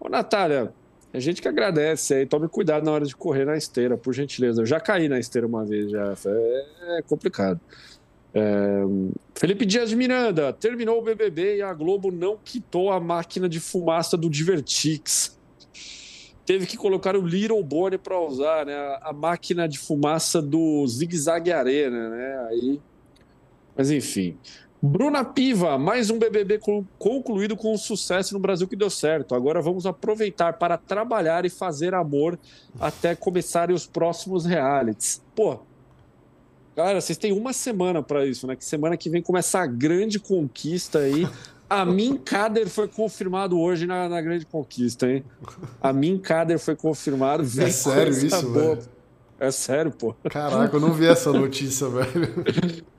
Ô, Natália, a gente que agradece aí. Tome cuidado na hora de correr na esteira, por gentileza. Eu já caí na esteira uma vez, já. É complicado. É... Felipe Dias de Miranda, terminou o BBB e a Globo não quitou a máquina de fumaça do Divertix. Teve que colocar o Little Bonnie para usar, né? A, máquina de fumaça do Zig Zag Arena, né? Aí... Mas enfim. Bruna Piva, mais um BBB concluído com sucesso no Brasil que deu certo. Agora vamos aproveitar para trabalhar e fazer amor até começarem os próximos realities. Pô, Cara, vocês têm uma semana para isso, né? Que semana que vem começa a grande conquista aí. A Min Kader foi confirmado hoje na, na, grande conquista, hein? A Min Kader foi confirmado. Vem é sério isso, boa. velho? É sério, pô. Caraca, eu não vi essa notícia, velho.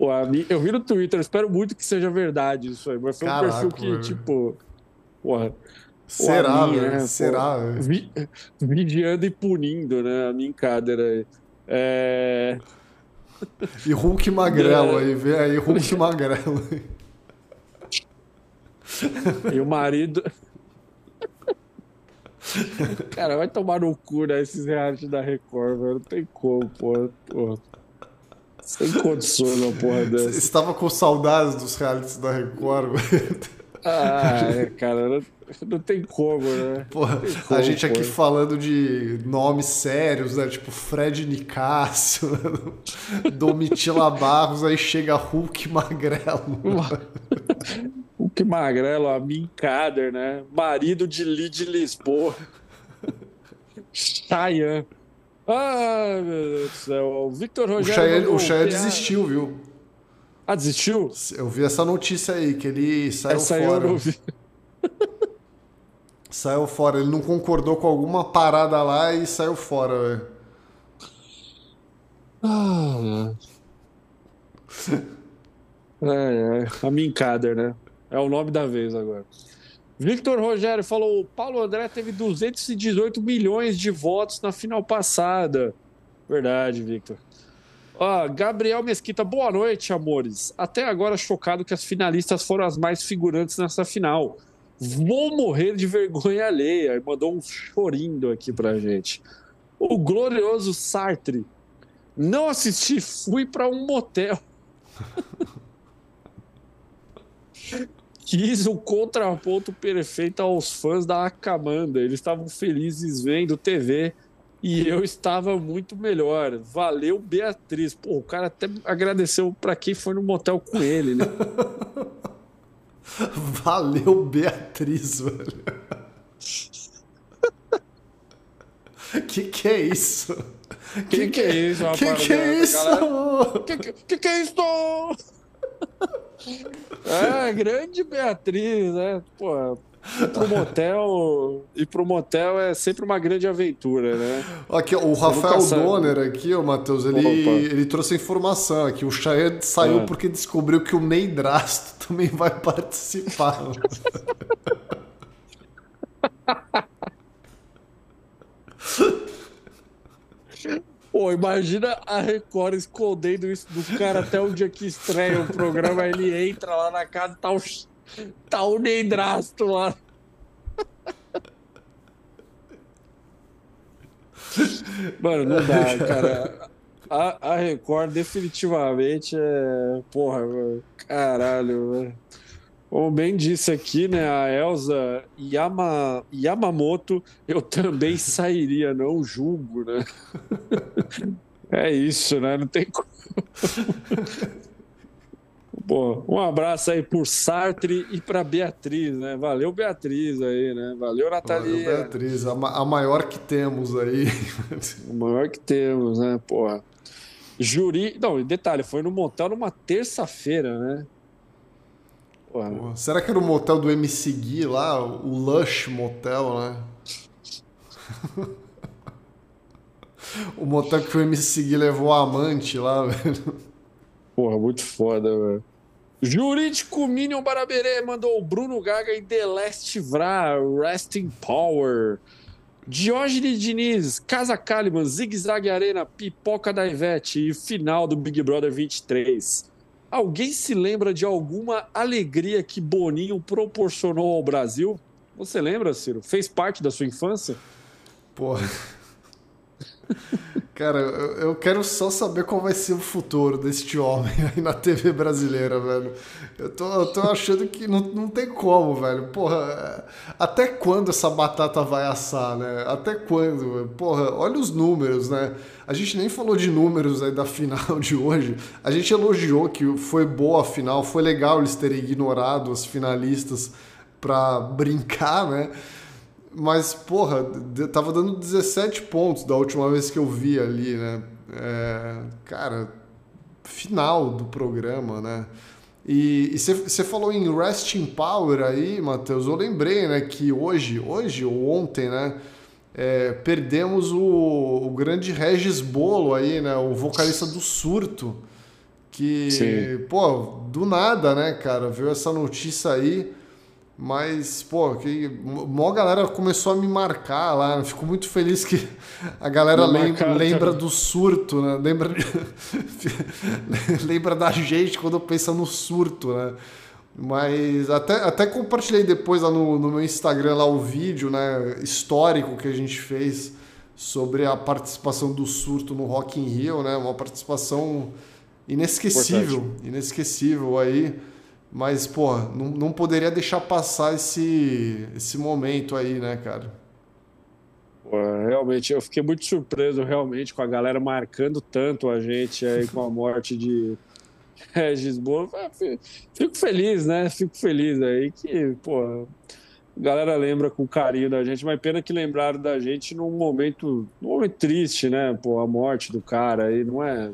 Pô. Eu vi no Twitter, espero muito que seja verdade isso aí. Mas foi Caraca, um perfil que, tipo. Porra. Será? Né? Será? Vi... Vigiando e punindo, né? A Min Kader aí. É. E Hulk magrelo é. aí, vê aí Hulk magrelo. E o marido. Cara, vai tomar no cu, né? Esses reais da Record, velho. Não tem como, porra. porra. Sem condições uma porra dessa. Você estava com saudades dos realities da Record, velho. Ah, é, cara. Não, não tem como, né? Porra, como, a gente aqui falando de nomes sérios, né? Tipo Fred Nicásio, Domitila Barros, aí chega Hulk Magrelo. Hulk Magrelo, a Minkader, né? Marido de Lid Lisboa. Cheyenne. Ah, meu Deus do céu. O Victor Rogério. O Cheyenne desistiu, viu? Ah, desistiu? Eu vi essa notícia aí, que ele saiu essa fora. Eu não vi. Saiu fora. Ele não concordou com alguma parada lá e saiu fora, velho. Ah, é, é. A Minkader, né? É o nome da vez agora. Victor Rogério falou: Paulo André teve 218 milhões de votos na final passada. Verdade, Victor. Gabriel Mesquita, boa noite, amores. Até agora chocado que as finalistas foram as mais figurantes nessa final. Vou morrer de vergonha alheia. E mandou um chorindo aqui pra gente. O glorioso Sartre. Não assisti, fui para um motel. Quis o contraponto perfeito aos fãs da Acamanda. Eles estavam felizes vendo TV e eu estava muito melhor. Valeu, Beatriz. Pô, o cara até agradeceu para quem foi no motel com ele, né? Valeu, Beatriz, velho. Que que é isso? Que que, que é isso, rapaz? Que que é isso? Que, que, que que é isso? É, grande Beatriz, né? Pô, pro motel, ir pro motel é sempre uma grande aventura, né? Aqui, o Rafael Donner aqui, o Matheus, ele, ele trouxe a informação aqui. O Cheyenne saiu é. porque descobriu que o Ney Drasto também vai participar. Pô, imagina a Record escondendo isso do cara até o dia que estreia o programa, ele entra lá na casa e tá o Tá o Neidrasto lá. Mano, não dá, cara. a, a Record definitivamente é. Porra, caralho, velho. Como bem disse aqui, né? A Elsa Yama, Yamamoto, eu também sairia, não julgo, né? É isso, né? Não tem como. Pô, um abraço aí por Sartre e para Beatriz, né? Valeu, Beatriz aí, né? Valeu, Natalia. Valeu, Beatriz, a, ma a maior que temos aí. a maior que temos, né? Porra. Juri. Não, detalhe, foi no motel numa terça-feira, né? Porra. Será que era o motel do MC Gui lá? O Lush Motel, né? o motel que o MC Gui levou a amante lá, velho. Porra, muito foda, velho. Jurídico Minion Baraberê mandou o Bruno Gaga e The Last Vra, Resting Power. Diógenes Diniz, Casa Caliban, Zig Zag Arena, Pipoca da Ivete e final do Big Brother 23. Alguém se lembra de alguma alegria que Boninho proporcionou ao Brasil? Você lembra, Ciro? Fez parte da sua infância? Porra. Cara, eu, quero só saber qual vai ser o futuro deste homem aí na TV brasileira, velho. Eu tô, eu tô achando que não, não tem como, velho. Porra, até quando essa batata vai assar, né? Até quando? Porra, olha os números, né? A gente nem falou de números aí da final de hoje. A gente elogiou que foi boa a final, foi legal eles terem ignorado as finalistas pra brincar, né? Mas, porra, tava dando 17 pontos da última vez que eu vi ali, né? É, cara, final do programa, né? E você falou em Resting Power aí, Matheus. Eu lembrei, né, que hoje, hoje ou ontem, né, é, perdemos o, o, grande Regis Bolo aí, né, o vocalista do Surto, que, Sim. pô, do nada, né, cara, viu essa notícia aí. Mas, pô, que mó galera começou a me marcar lá. Fico muito feliz que a galera lembra, lembra do surto, né? Lembra, lembra da gente quando pensa no surto, né? Mas até, até compartilhei depois lá no, no meu Instagram lá o vídeo, né, histórico que a gente fez sobre a participação do surto no Rock in Rio, né? Uma participação inesquecível, Importante. inesquecível aí. Mas, pô, não, não poderia deixar passar esse, esse momento aí, né, cara? Pô, realmente, eu fiquei muito surpreso, realmente, com a galera marcando tanto a gente aí com a morte de Regis Boa. Fico feliz, né? Fico feliz aí que, pô, a galera lembra com carinho da gente, mas pena que lembraram da gente num momento, num momento triste, né? Pô, a morte do cara aí não é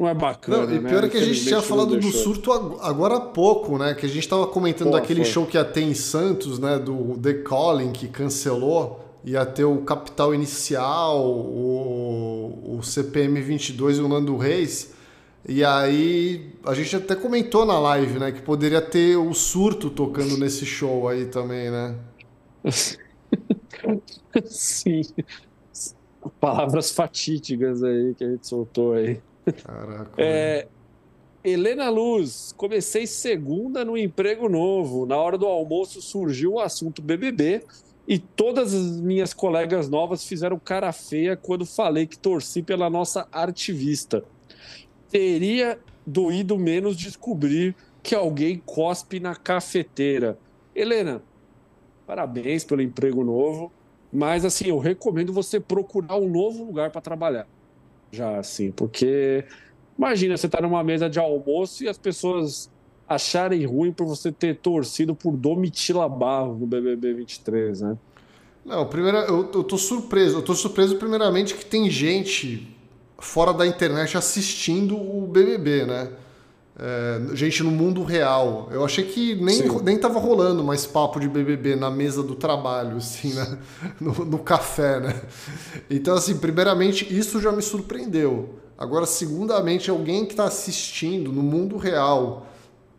não é bacana. Não, e pior né? é que a gente tinha falado do surto agora há pouco, né? Que a gente estava comentando Pô, daquele foi. show que ia ter em Santos, né? Do The Calling, que cancelou. Ia ter o Capital Inicial, o, o CPM 22 e o Nando Reis. E aí, a gente até comentou na live, né? Que poderia ter o surto tocando nesse show aí também, né? Sim. Palavras fatídicas aí que a gente soltou aí. Caraca. É, Helena Luz, comecei segunda no emprego novo. Na hora do almoço surgiu o assunto BBB e todas as minhas colegas novas fizeram cara feia quando falei que torci pela nossa artivista. Teria doído menos descobrir que alguém cospe na cafeteira. Helena, parabéns pelo emprego novo, mas assim, eu recomendo você procurar um novo lugar para trabalhar já, assim, porque imagina você tá numa mesa de almoço e as pessoas acharem ruim por você ter torcido por Domitila Barros no BBB 23, né? Não, primeiro, eu, eu tô surpreso. Eu tô surpreso, primeiramente, que tem gente fora da internet assistindo o BBB, né? É, gente no mundo real. Eu achei que nem, nem tava rolando mais papo de BBB na mesa do trabalho, assim, né? No, no, café, né? Então, assim, primeiramente, isso já me surpreendeu. Agora, segundamente, alguém que está assistindo no mundo real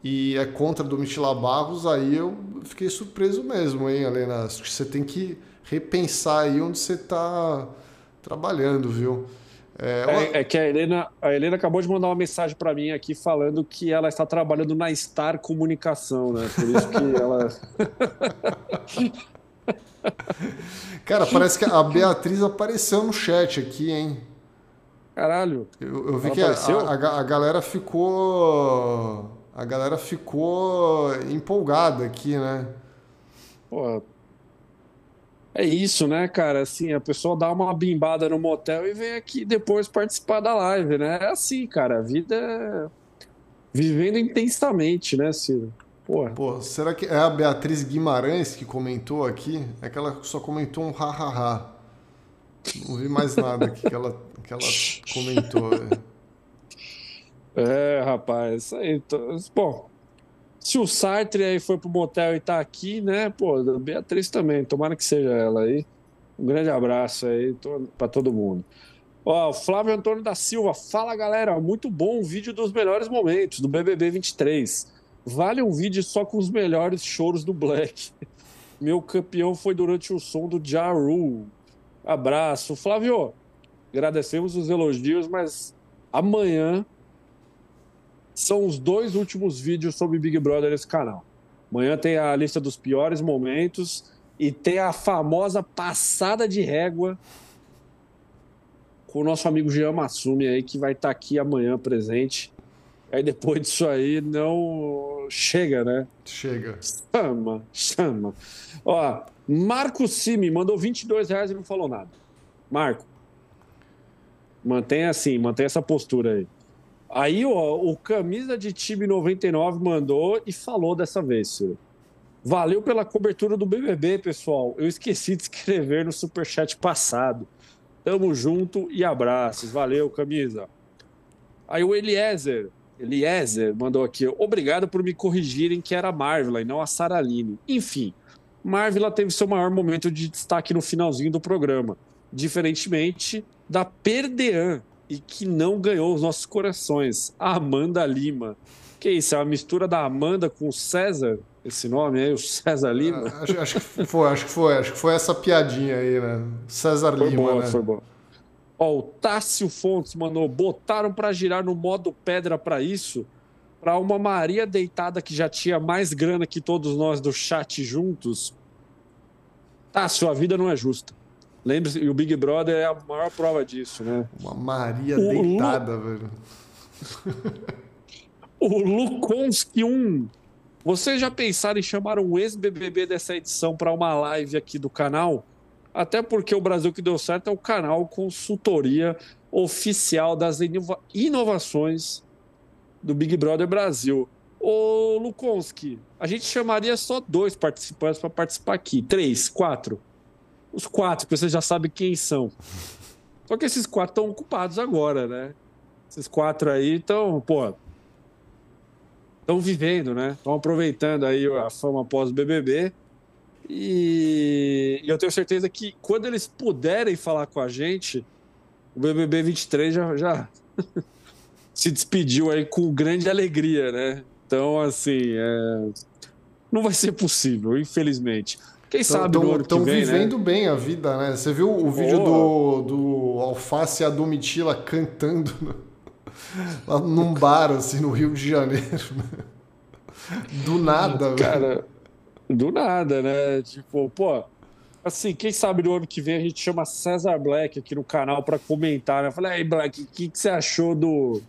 e é contra Domitila Barros, aí eu fiquei surpreso mesmo, hein, Helena? Acho que você tem que repensar aí onde você está trabalhando, viu? É, é, é, que a Helena, a Helena acabou de mandar uma mensagem para mim aqui falando que ela está trabalhando na Star Comunicação, né? Por isso que ela. Cara, parece que a Beatriz apareceu no chat aqui, hein? Caralho. Eu, eu vi Ela que a, a, a, galera ficou. A galera ficou empolgada aqui, né? Pô. É isso, né, cara? Assim, a pessoa dá uma bimbada no motel e vem aqui depois participar da live, né? É assim, cara. A vida é vivendo intensamente, né, Ciro? Porra. Pô, será que é a Beatriz Guimarães que comentou aqui? É que ela só comentou um ha-ha-ha. Não vi mais nada aqui que ela, que ela comentou. É, rapaz, isso aí. Bom, se o Sartre aí foi pro motel e tá aqui, né? Pô, Beatriz também, tomara que seja ela aí. Um grande abraço aí para todo mundo. Ó, Flávio Antônio da Silva, fala galera, muito bom o vídeo dos melhores momentos do BBB 23. Vale um vídeo só com os melhores choros do Black. Meu campeão foi durante o som do Ja Rule. Abraço. Flávio, agradecemos os elogios, mas amanhã são os dois últimos vídeos sobre Big Brother nesse canal. Amanhã tem a lista dos piores momentos e tem a famosa passada de régua com o nosso amigo Jean Massumi aí, que vai estar tá aqui amanhã presente. Aí depois disso aí, não chega, né? Chega. Chama, chama. Ó, Marco Simi mandou 22 reais e não falou nada. Marco, mantenha assim, mantenha essa postura aí. Aí, ó, o Camisa de Time 99 mandou e falou dessa vez, senhor. Valeu pela cobertura do BBB, pessoal. Eu esqueci de escrever no superchat passado. Tamo junto e abraços. Valeu, camisa. Aí o Eliezer, Eliezer mandou aqui. Obrigado por me corrigirem que era a Marvel e não a Saraline. Enfim, Marvel teve seu maior momento de destaque no finalzinho do programa. Diferentemente da Perdean, e que não ganhou os nossos corações, a Amanda Lima. Que isso, é uma mistura da Amanda com o César? Esse nome aí, o César Lima? Ah, acho, acho, que foi, acho que foi, acho que foi essa piadinha aí, né? César foi Lima, bom, né? Foi bom. Ó, o Tássio Fontes mandou, botaram para girar no modo pedra para isso, para uma Maria deitada que já tinha mais grana que todos nós do chat juntos. Tássio, a vida não é justa. Lembre-se, e o Big Brother é a maior prova disso, né? Uma Maria o deitada, Lu... velho. o Lukonski 1 vocês já pensaram em chamar um ex-BBB dessa edição para uma live aqui do canal? Até porque o Brasil que deu certo é o canal consultoria oficial das inova inovações do Big Brother Brasil. Ô Lukonski, a gente chamaria só dois participantes para participar aqui. Três, quatro. Os quatro, que você já sabe quem são. Só que esses quatro estão ocupados agora, né? Esses quatro aí estão, pô, estão vivendo, né? Estão aproveitando aí a fama pós-BBB. E eu tenho certeza que quando eles puderem falar com a gente, o BBB 23 já, já se despediu aí com grande alegria, né? Então, assim, é... não vai ser possível, infelizmente. Quem tão, sabe no ano que vem, vivendo né? bem a vida, né? Você viu o vídeo oh. do, do Alface e a Domitila cantando lá num bar, assim, no Rio de Janeiro. Né? Do nada, Cara, velho. do nada, né? Tipo, pô, assim, quem sabe no ano que vem a gente chama César Black aqui no canal para comentar, né? Eu falei, aí, Black, o que, que você achou do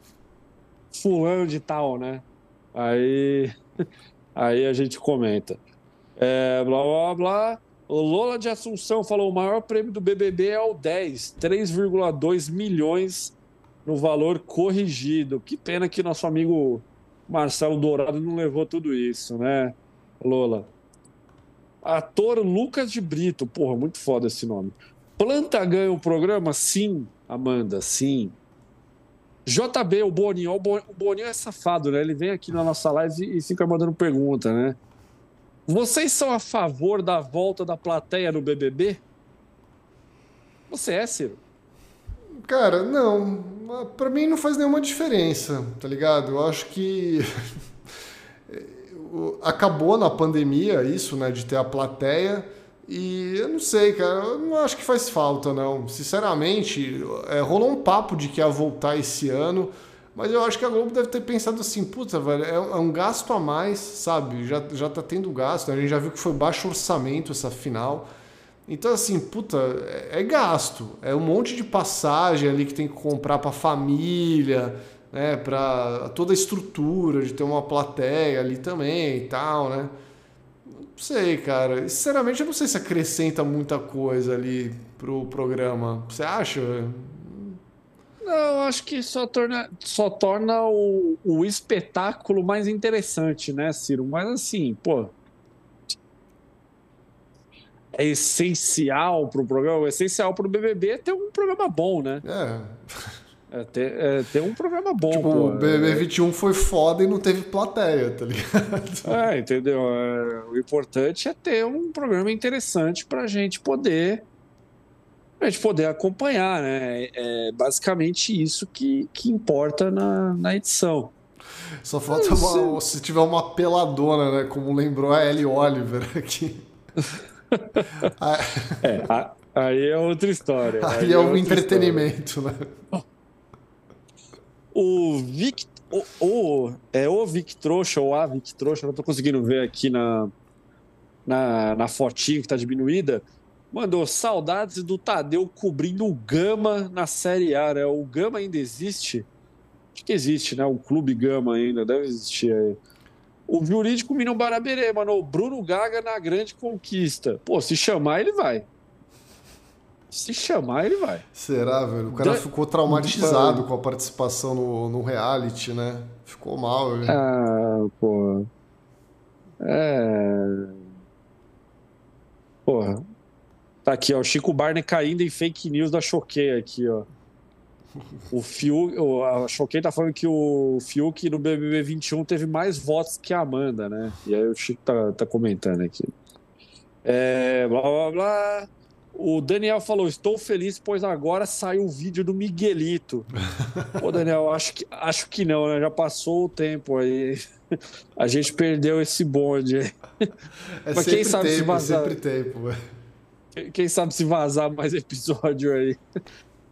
fulano de tal, né? Aí, aí a gente comenta. É, blá, blá, blá. O Lola de Assunção falou: o maior prêmio do BBB é o 10, 3,2 milhões no valor corrigido. Que pena que nosso amigo Marcelo Dourado não levou tudo isso, né, Lola? Ator Lucas de Brito, porra, muito foda esse nome. Planta ganha o programa? Sim, Amanda, sim. JB, o Boninho, o Boninho é safado, né? Ele vem aqui na nossa live e fica mandando pergunta, né? Vocês são a favor da volta da plateia no BBB? Você é, Ciro? Cara, não. Para mim não faz nenhuma diferença, tá ligado? Eu acho que acabou na pandemia isso, né, de ter a plateia. E eu não sei, cara, eu não acho que faz falta, não. Sinceramente, é, rolou um papo de que ia voltar esse ano, mas eu acho que a Globo deve ter pensado assim, puta, velho, é, é um gasto a mais, sabe? Já, já tá tendo gasto, a gente já viu que foi baixo orçamento essa final. Então, assim, puta, é, é gasto. É um monte de passagem ali que tem que comprar pra família, né? Pra toda a estrutura de ter uma plateia ali também e tal, né? Não sei, cara. Sinceramente, eu não sei se acrescenta muita coisa ali pro programa. Você acha? Não, acho que só torna, só torna o, o espetáculo mais interessante, né, Ciro? Mas assim, pô. É essencial para o programa, é essencial para o BBB é ter um programa bom, né? É. É ter, é ter um programa bom. Tipo, pô. o BBB 21 foi foda e não teve plateia, tá ligado? É, entendeu? É, o importante é ter um programa interessante para a gente poder a gente poder acompanhar, né? É basicamente isso que, que importa na, na edição. Só falta uma, se tiver uma peladona, né? Como lembrou a Ellie Oliver aqui. é, a, aí é outra história. Aí, aí é, é um entretenimento, história. né? O Vic. O, o, é o Vic Trouxa ou a Vic Trouxa, não tô conseguindo ver aqui na, na, na fotinho que tá diminuída Mandou saudades do Tadeu cobrindo o Gama na Série A, né? O Gama ainda existe? Acho que existe, né? O Clube Gama ainda, deve existir aí. O jurídico Minão Baraberê, mano. O Bruno Gaga na grande conquista. Pô, se chamar, ele vai. Se chamar, ele vai. Será, velho? O cara da... ficou traumatizado com a participação no, no reality, né? Ficou mal, velho. Ah, pô. É. Porra, Tá aqui, ó. O Chico Barney caindo em fake news da Choquei aqui, ó. O Fiuk, a Choquei tá falando que o Fiuk no BBB 21 teve mais votos que a Amanda, né? E aí o Chico tá, tá comentando aqui. É, blá blá blá. O Daniel falou: Estou feliz, pois agora saiu o vídeo do Miguelito. Pô, Daniel, acho que, acho que não, né? Já passou o tempo aí. A gente perdeu esse bonde. É Mas quem sabe tempo, se vazar. sempre tempo, velho. Quem sabe se vazar mais episódio aí.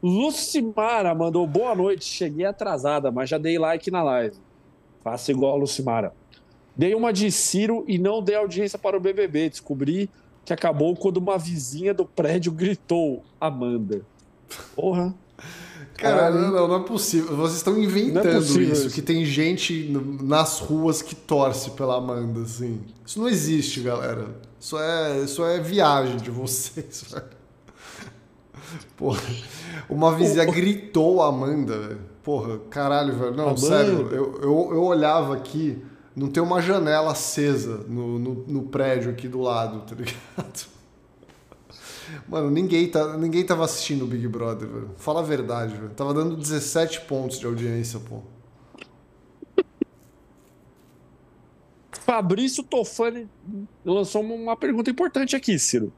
Lucimara mandou boa noite. Cheguei atrasada, mas já dei like na live. Faça igual a Lucimara. Dei uma de Ciro e não dei audiência para o BBB. Descobri que acabou quando uma vizinha do prédio gritou: Amanda. Porra. Cara, não, não, é possível. Vocês estão inventando é isso, isso, que tem gente nas ruas que torce pela Amanda, assim. Isso não existe, galera. Isso é, isso é viagem de vocês, velho. Porra, uma vizinha gritou Amanda, velho. Porra, caralho, velho. Não, Amanda. sério, eu, eu, eu olhava aqui, não tem uma janela acesa no, no, no prédio aqui do lado, tá ligado? Mano, ninguém, tá, ninguém tava assistindo o Big Brother, velho. Fala a verdade, velho. Tava dando 17 pontos de audiência, pô. Fabrício Tofani lançou uma pergunta importante aqui, Ciro.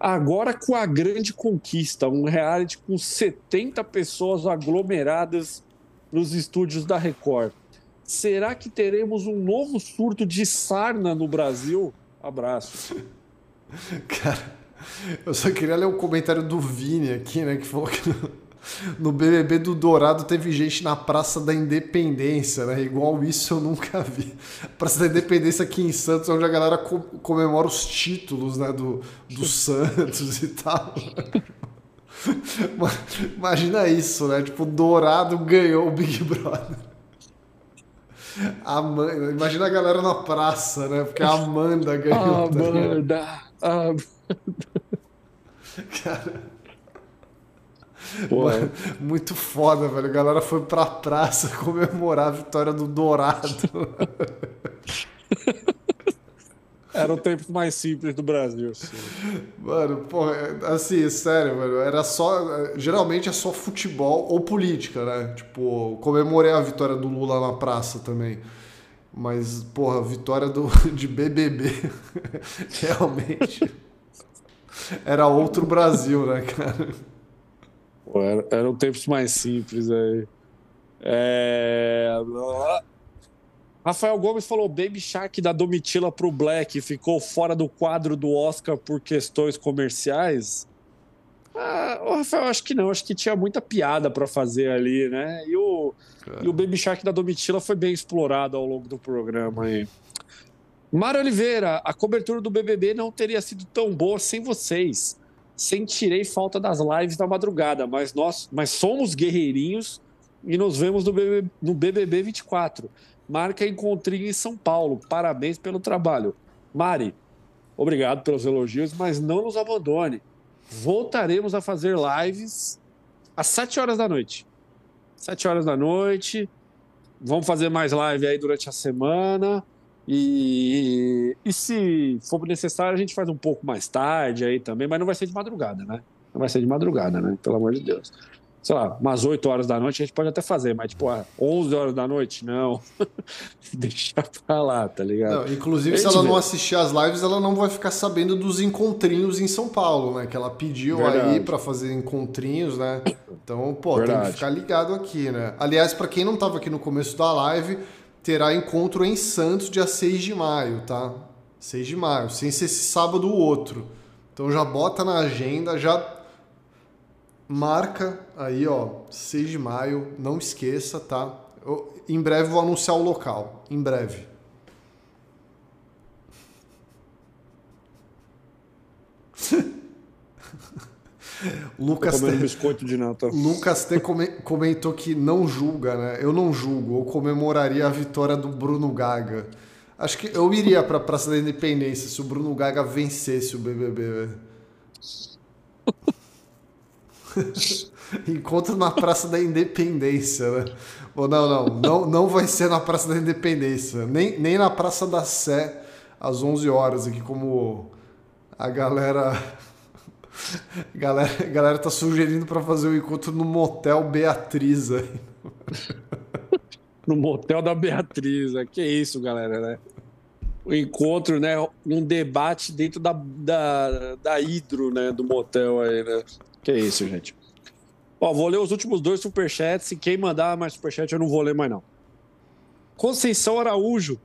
Agora com a grande conquista, um reality com 70 pessoas aglomeradas nos estúdios da Record. Será que teremos um novo surto de sarna no Brasil? Abraço. Cara, eu só queria ler o um comentário do Vini aqui, né? Que falou que no BBB do Dourado teve gente na Praça da Independência, né? Igual isso eu nunca vi. Praça da Independência aqui em Santos, onde a galera comemora os títulos, né? Do, do Santos e tal. Imagina isso, né? Tipo, o Dourado ganhou o Big Brother. Amanda, imagina a galera na praça, né? Porque a Amanda ganhou. Tá Amanda! Amanda! Mano, muito foda, velho. A galera foi pra praça comemorar a vitória do Dourado. Era o tempo mais simples do Brasil. Assim. Mano, porra, assim, sério, mano. Era só. Geralmente é só futebol ou política, né? Tipo, comemorei a vitória do Lula na praça também. Mas, porra, vitória do, de BBB realmente era outro Brasil, né, cara? Pô, era, eram tempos mais simples aí. É... Rafael Gomes falou Baby Shark da Domitila pro Black ficou fora do quadro do Oscar por questões comerciais. Ah, Rafael, acho que não, acho que tinha muita piada para fazer ali, né? E o, e o Baby Shark da Domitila foi bem explorado ao longo do programa aí. Mário Oliveira, a cobertura do BBB não teria sido tão boa sem vocês. Sentirei falta das lives da madrugada, mas nós mas somos guerreirinhos e nos vemos no BBB, no BBB 24. Marca encontrinho em São Paulo. Parabéns pelo trabalho. Mari, obrigado pelos elogios, mas não nos abandone. Voltaremos a fazer lives às 7 horas da noite. 7 horas da noite. Vamos fazer mais live aí durante a semana. E, e se for necessário, a gente faz um pouco mais tarde aí também, mas não vai ser de madrugada, né? Não vai ser de madrugada, né? Pelo amor de Deus sei lá, umas 8 horas da noite a gente pode até fazer, mas tipo, 11 horas da noite, não. Deixa pra lá, tá ligado? Não, inclusive, se ela vê. não assistir as lives, ela não vai ficar sabendo dos encontrinhos em São Paulo, né? Que ela pediu Verdade. aí para fazer encontrinhos, né? Então, pô, Verdade. tem que ficar ligado aqui, né? Aliás, para quem não tava aqui no começo da live, terá encontro em Santos dia 6 de maio, tá? 6 de maio, sem ser esse sábado ou outro. Então já bota na agenda, já marca aí, ó, 6 de maio, não esqueça, tá? Eu, em breve vou anunciar o local, em breve. Lucas T... biscoito de Natal. Lucas T comentou que não julga, né? Eu não julgo, ou comemoraria a vitória do Bruno Gaga. Acho que eu iria para Praça da Independência se o Bruno Gaga vencesse o BBB. Encontro na Praça da Independência, né? Ou não, não, não, não vai ser na Praça da Independência, nem, nem na Praça da Sé às 11 horas aqui como a galera galera, galera tá sugerindo para fazer o um encontro no motel Beatriz aí. no motel da Beatriz, né? que isso, galera, né? O encontro, né? Um debate dentro da, da, da hidro, né? Do motel aí, né? Que isso, gente. Ó, vou ler os últimos dois superchats. E quem mandar mais superchat, eu não vou ler mais, não. Conceição Araújo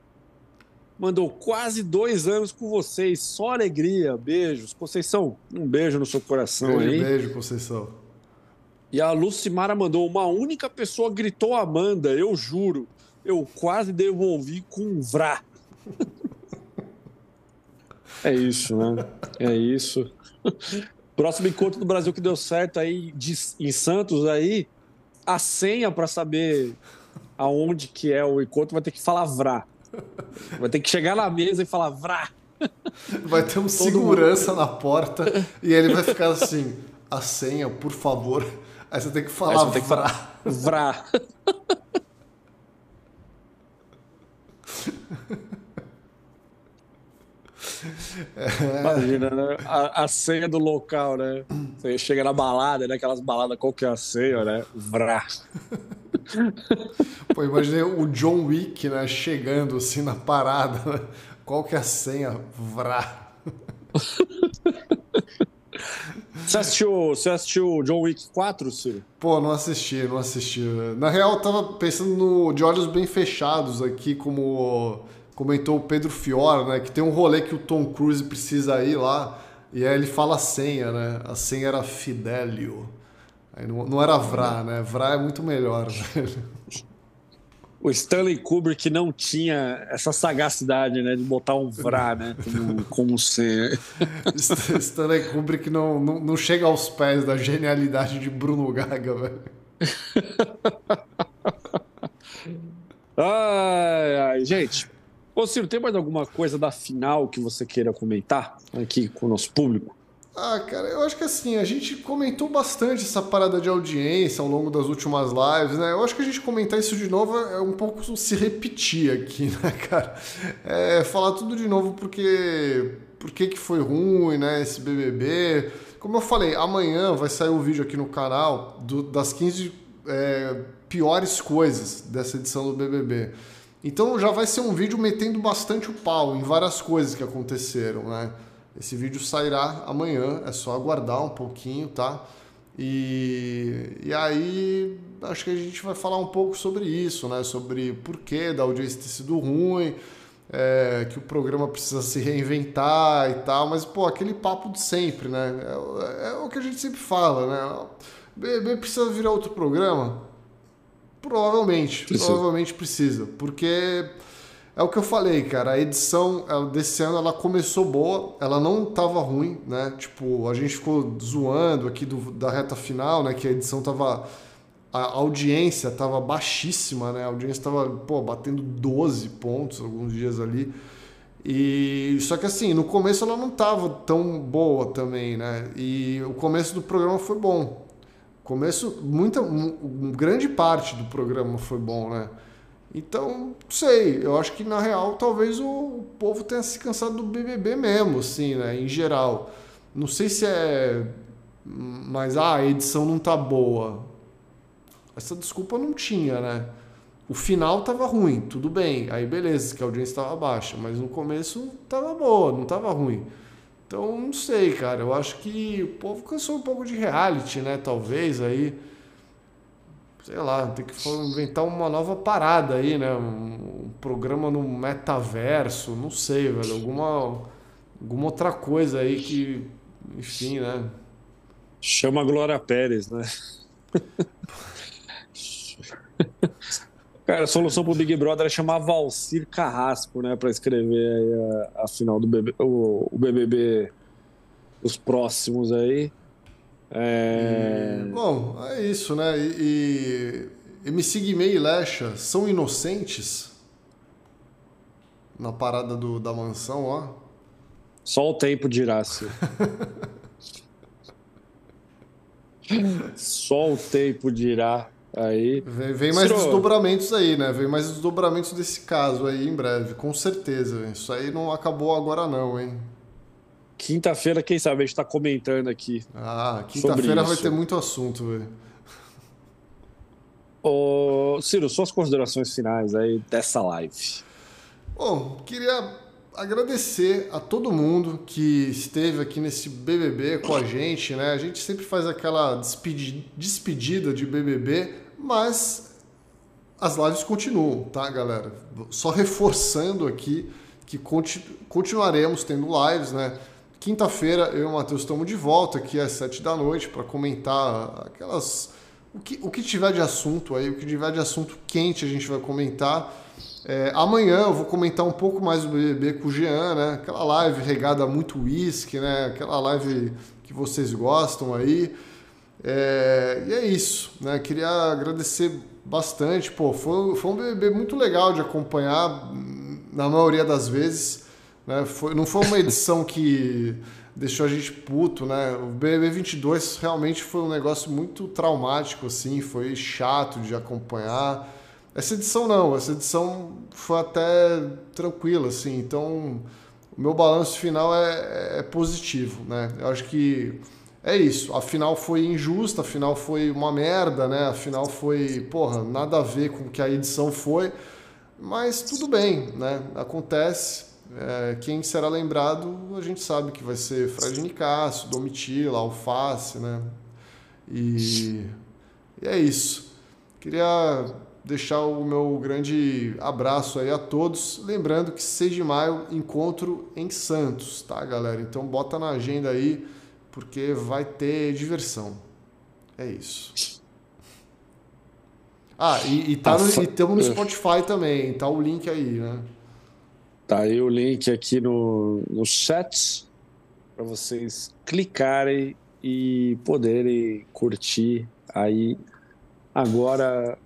mandou quase dois anos com vocês. Só alegria. Beijos. Conceição, um beijo no seu coração beijo, aí. Beijo, Conceição. E a Lucimara mandou: uma única pessoa gritou Amanda, eu juro. Eu quase devolvi com um vrá. é isso, né? É isso. Próximo encontro do Brasil que deu certo aí de, em Santos aí, a senha para saber aonde que é o encontro vai ter que falar vrá. Vai ter que chegar na mesa e falar vrá. Vai ter um Todo segurança mundo. na porta e ele vai ficar assim: a senha, por favor. Aí você tem que falar vrá. Que falar vrá. Imagina, né? A, a, senha do local, né? Você chega na balada, né? Aquelas baladas, qual que é a senha, né? Vrá. Pô, imaginei o John Wick, né? Chegando assim na parada. Né? Qual que é a senha? Vrá. Você assistiu, você assistiu John Wick 4, Ciro? Pô, não assisti, não assisti. Na real, eu tava pensando no De Olhos Bem Fechados aqui, como comentou o Pedro Fiora, né? Que tem um rolê que o Tom Cruise precisa ir lá e aí ele fala a senha, né? A senha era Fidelio. Aí não, não era Vrá, né? Vrá é muito melhor. O Stanley Kubrick não tinha essa sagacidade, né? De botar um Vrá, né? Como, como senha. Stanley Kubrick não, não, não chega aos pés da genialidade de Bruno Gaga, velho. ai, ai, gente. Ô Ciro, tem mais alguma coisa da final que você queira comentar aqui com o nosso público? Ah, cara, eu acho que assim, a gente comentou bastante essa parada de audiência ao longo das últimas lives, né? Eu acho que a gente comentar isso de novo é um pouco se repetir aqui, né, cara? É, falar tudo de novo porque por que, foi ruim, né, esse BBB. Como eu falei, amanhã vai sair um vídeo aqui no canal do, das 15 é, piores coisas dessa edição do BBB. Então já vai ser um vídeo metendo bastante o pau em várias coisas que aconteceram, né? Esse vídeo sairá amanhã, é só aguardar um pouquinho, tá? E, e aí acho que a gente vai falar um pouco sobre isso, né? Sobre por que da audiência ter sido ruim, é, que o programa precisa se reinventar e tal, mas pô, aquele papo de sempre, né? É, é o que a gente sempre fala, né? BB precisa virar outro programa? Provavelmente, precisa. provavelmente precisa, porque É o que eu falei, cara. A edição desse ano ela começou boa, ela não tava ruim, né? Tipo, a gente ficou zoando aqui do, da reta final, né? Que a edição tava. A audiência tava baixíssima, né? A audiência tava, pô, batendo 12 pontos alguns dias ali. E só que assim, no começo ela não tava tão boa também, né? E o começo do programa foi bom. Começo, muita, grande parte do programa foi bom, né? Então, não sei, eu acho que na real talvez o, povo tenha se cansado do BBB mesmo, assim, né, em geral. Não sei se é. Mas ah, a edição não tá boa. Essa desculpa não tinha, né? O final tava ruim, tudo bem. Aí beleza, que a audiência estava baixa, mas no começo tava boa, não tava ruim. Então, não sei, cara. Eu acho que o povo cansou um pouco de reality, né? Talvez aí sei lá, tem que inventar uma nova parada aí, né? Um, programa no metaverso, não sei, velho, alguma alguma outra coisa aí que, enfim, né? Chama Glória Pérez, né? Cara, a solução pro Big Brother é chamar Valcir Carrasco, né, para escrever a, a, final do BBB, o, o BBB, os próximos aí. É... Bom, é isso, né? E, e MC Guimê e Lecha são inocentes na parada do, da mansão, ó. Só o tempo dirá, se. Só o tempo dirá aí. Vem, vem mais Ciro... desdobramentos aí, né? Vem mais desdobramentos desse caso aí em breve, com certeza. Isso aí não acabou agora não, hein? Quinta-feira, quem sabe, a gente tá comentando aqui. Ah, quinta-feira vai ter muito assunto, velho. Ô, Ciro, suas considerações finais aí dessa live. Bom, queria agradecer a todo mundo que esteve aqui nesse BBB com a gente, né? A gente sempre faz aquela despedida de BBB, mas as lives continuam, tá, galera? Só reforçando aqui que continuaremos tendo lives, né? Quinta-feira, eu e o Matheus estamos de volta aqui às sete da noite para comentar aquelas. O que, o que tiver de assunto aí, o que tiver de assunto quente a gente vai comentar. É, amanhã eu vou comentar um pouco mais do BBB com o Jean, né? Aquela live regada muito uísque, né? Aquela live que vocês gostam aí. É, e é isso, né? Queria agradecer bastante. Pô, foi, foi um BBB muito legal de acompanhar, na maioria das vezes. Né? Foi, não foi uma edição que deixou a gente puto, né? O BBB 22 realmente foi um negócio muito traumático, assim, foi chato de acompanhar. Essa edição não, essa edição foi até tranquila, assim, então o meu balanço final é, é positivo, né? Eu acho que é isso. A final foi injusta, a final foi uma merda, né? A final foi, porra, nada a ver com o que a edição foi, mas tudo bem, né? Acontece. É, quem será lembrado, a gente sabe que vai ser Fred Nicásio, Domitila, Alface, né? E, e é isso. Queria deixar o meu grande abraço aí a todos. Lembrando que 6 de maio, encontro em Santos, tá, galera? Então bota na agenda aí, porque vai ter diversão. É isso. Ah, e, e, tá no, e estamos no Spotify também, tá o link aí, né? Tá aí o link aqui no, no chat para vocês clicarem e poderem curtir aí. Agora.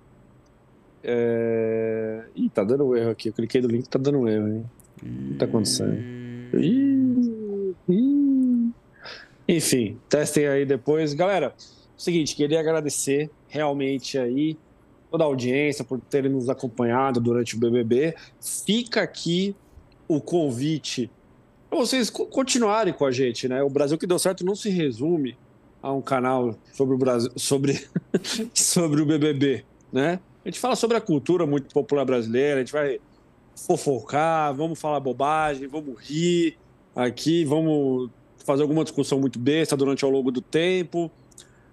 É... Ih, tá dando um erro aqui. Eu cliquei no link, tá dando um erro, hein? O que tá acontecendo? Ih, ih. Enfim, testem aí depois. Galera, seguinte, queria agradecer realmente aí toda a audiência por terem nos acompanhado durante o BBB. Fica aqui o convite para vocês continuarem com a gente, né? O Brasil que deu certo não se resume a um canal sobre o Brasil, sobre, sobre o BBB, né? A gente fala sobre a cultura muito popular brasileira, a gente vai fofocar, vamos falar bobagem, vamos rir aqui, vamos fazer alguma discussão muito besta durante ao longo do tempo,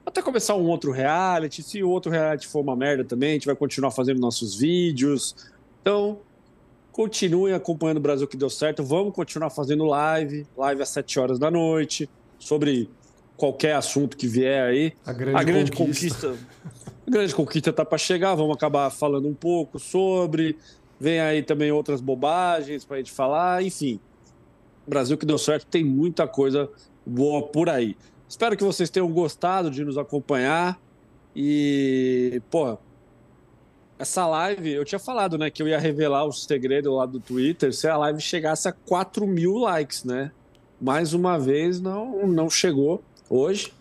até começar um outro reality. Se o outro reality for uma merda também, a gente vai continuar fazendo nossos vídeos. Então, Continuem acompanhando o Brasil que deu certo. Vamos continuar fazendo live, live às 7 horas da noite, sobre qualquer assunto que vier aí. A grande, a grande conquista. conquista. a grande conquista está para chegar. Vamos acabar falando um pouco sobre. Vem aí também outras bobagens para a gente falar, enfim. Brasil que deu certo, tem muita coisa boa por aí. Espero que vocês tenham gostado de nos acompanhar. E, pô, essa live, eu tinha falado, né, que eu ia revelar o segredo lá do Twitter se a live chegasse a 4 mil likes, né? Mais uma vez, não, não chegou hoje.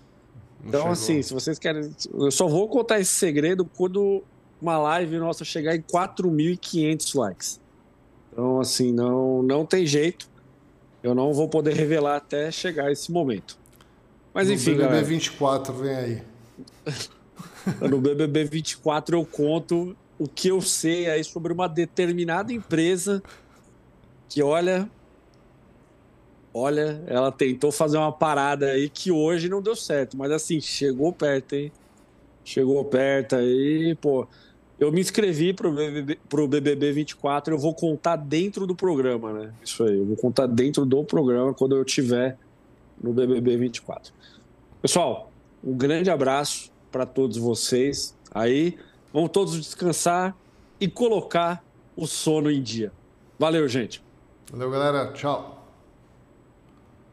Não então, chegou. assim, se vocês querem. Eu só vou contar esse segredo quando uma live nossa chegar em 4.500 likes. Então, assim, não, não tem jeito. Eu não vou poder revelar até chegar esse momento. Mas no enfim, BBB galera. 24 vem aí. no BBB 24 eu conto o que eu sei aí sobre uma determinada empresa que, olha, olha, ela tentou fazer uma parada aí que hoje não deu certo, mas assim, chegou perto, hein? Chegou perto aí, pô. Eu me inscrevi para o BBB, pro BBB 24, eu vou contar dentro do programa, né? Isso aí, eu vou contar dentro do programa quando eu tiver no BBB 24. Pessoal, um grande abraço para todos vocês. Aí, vamos todos descansar e colocar o sono em dia. Valeu, gente. Valeu, galera. Tchau.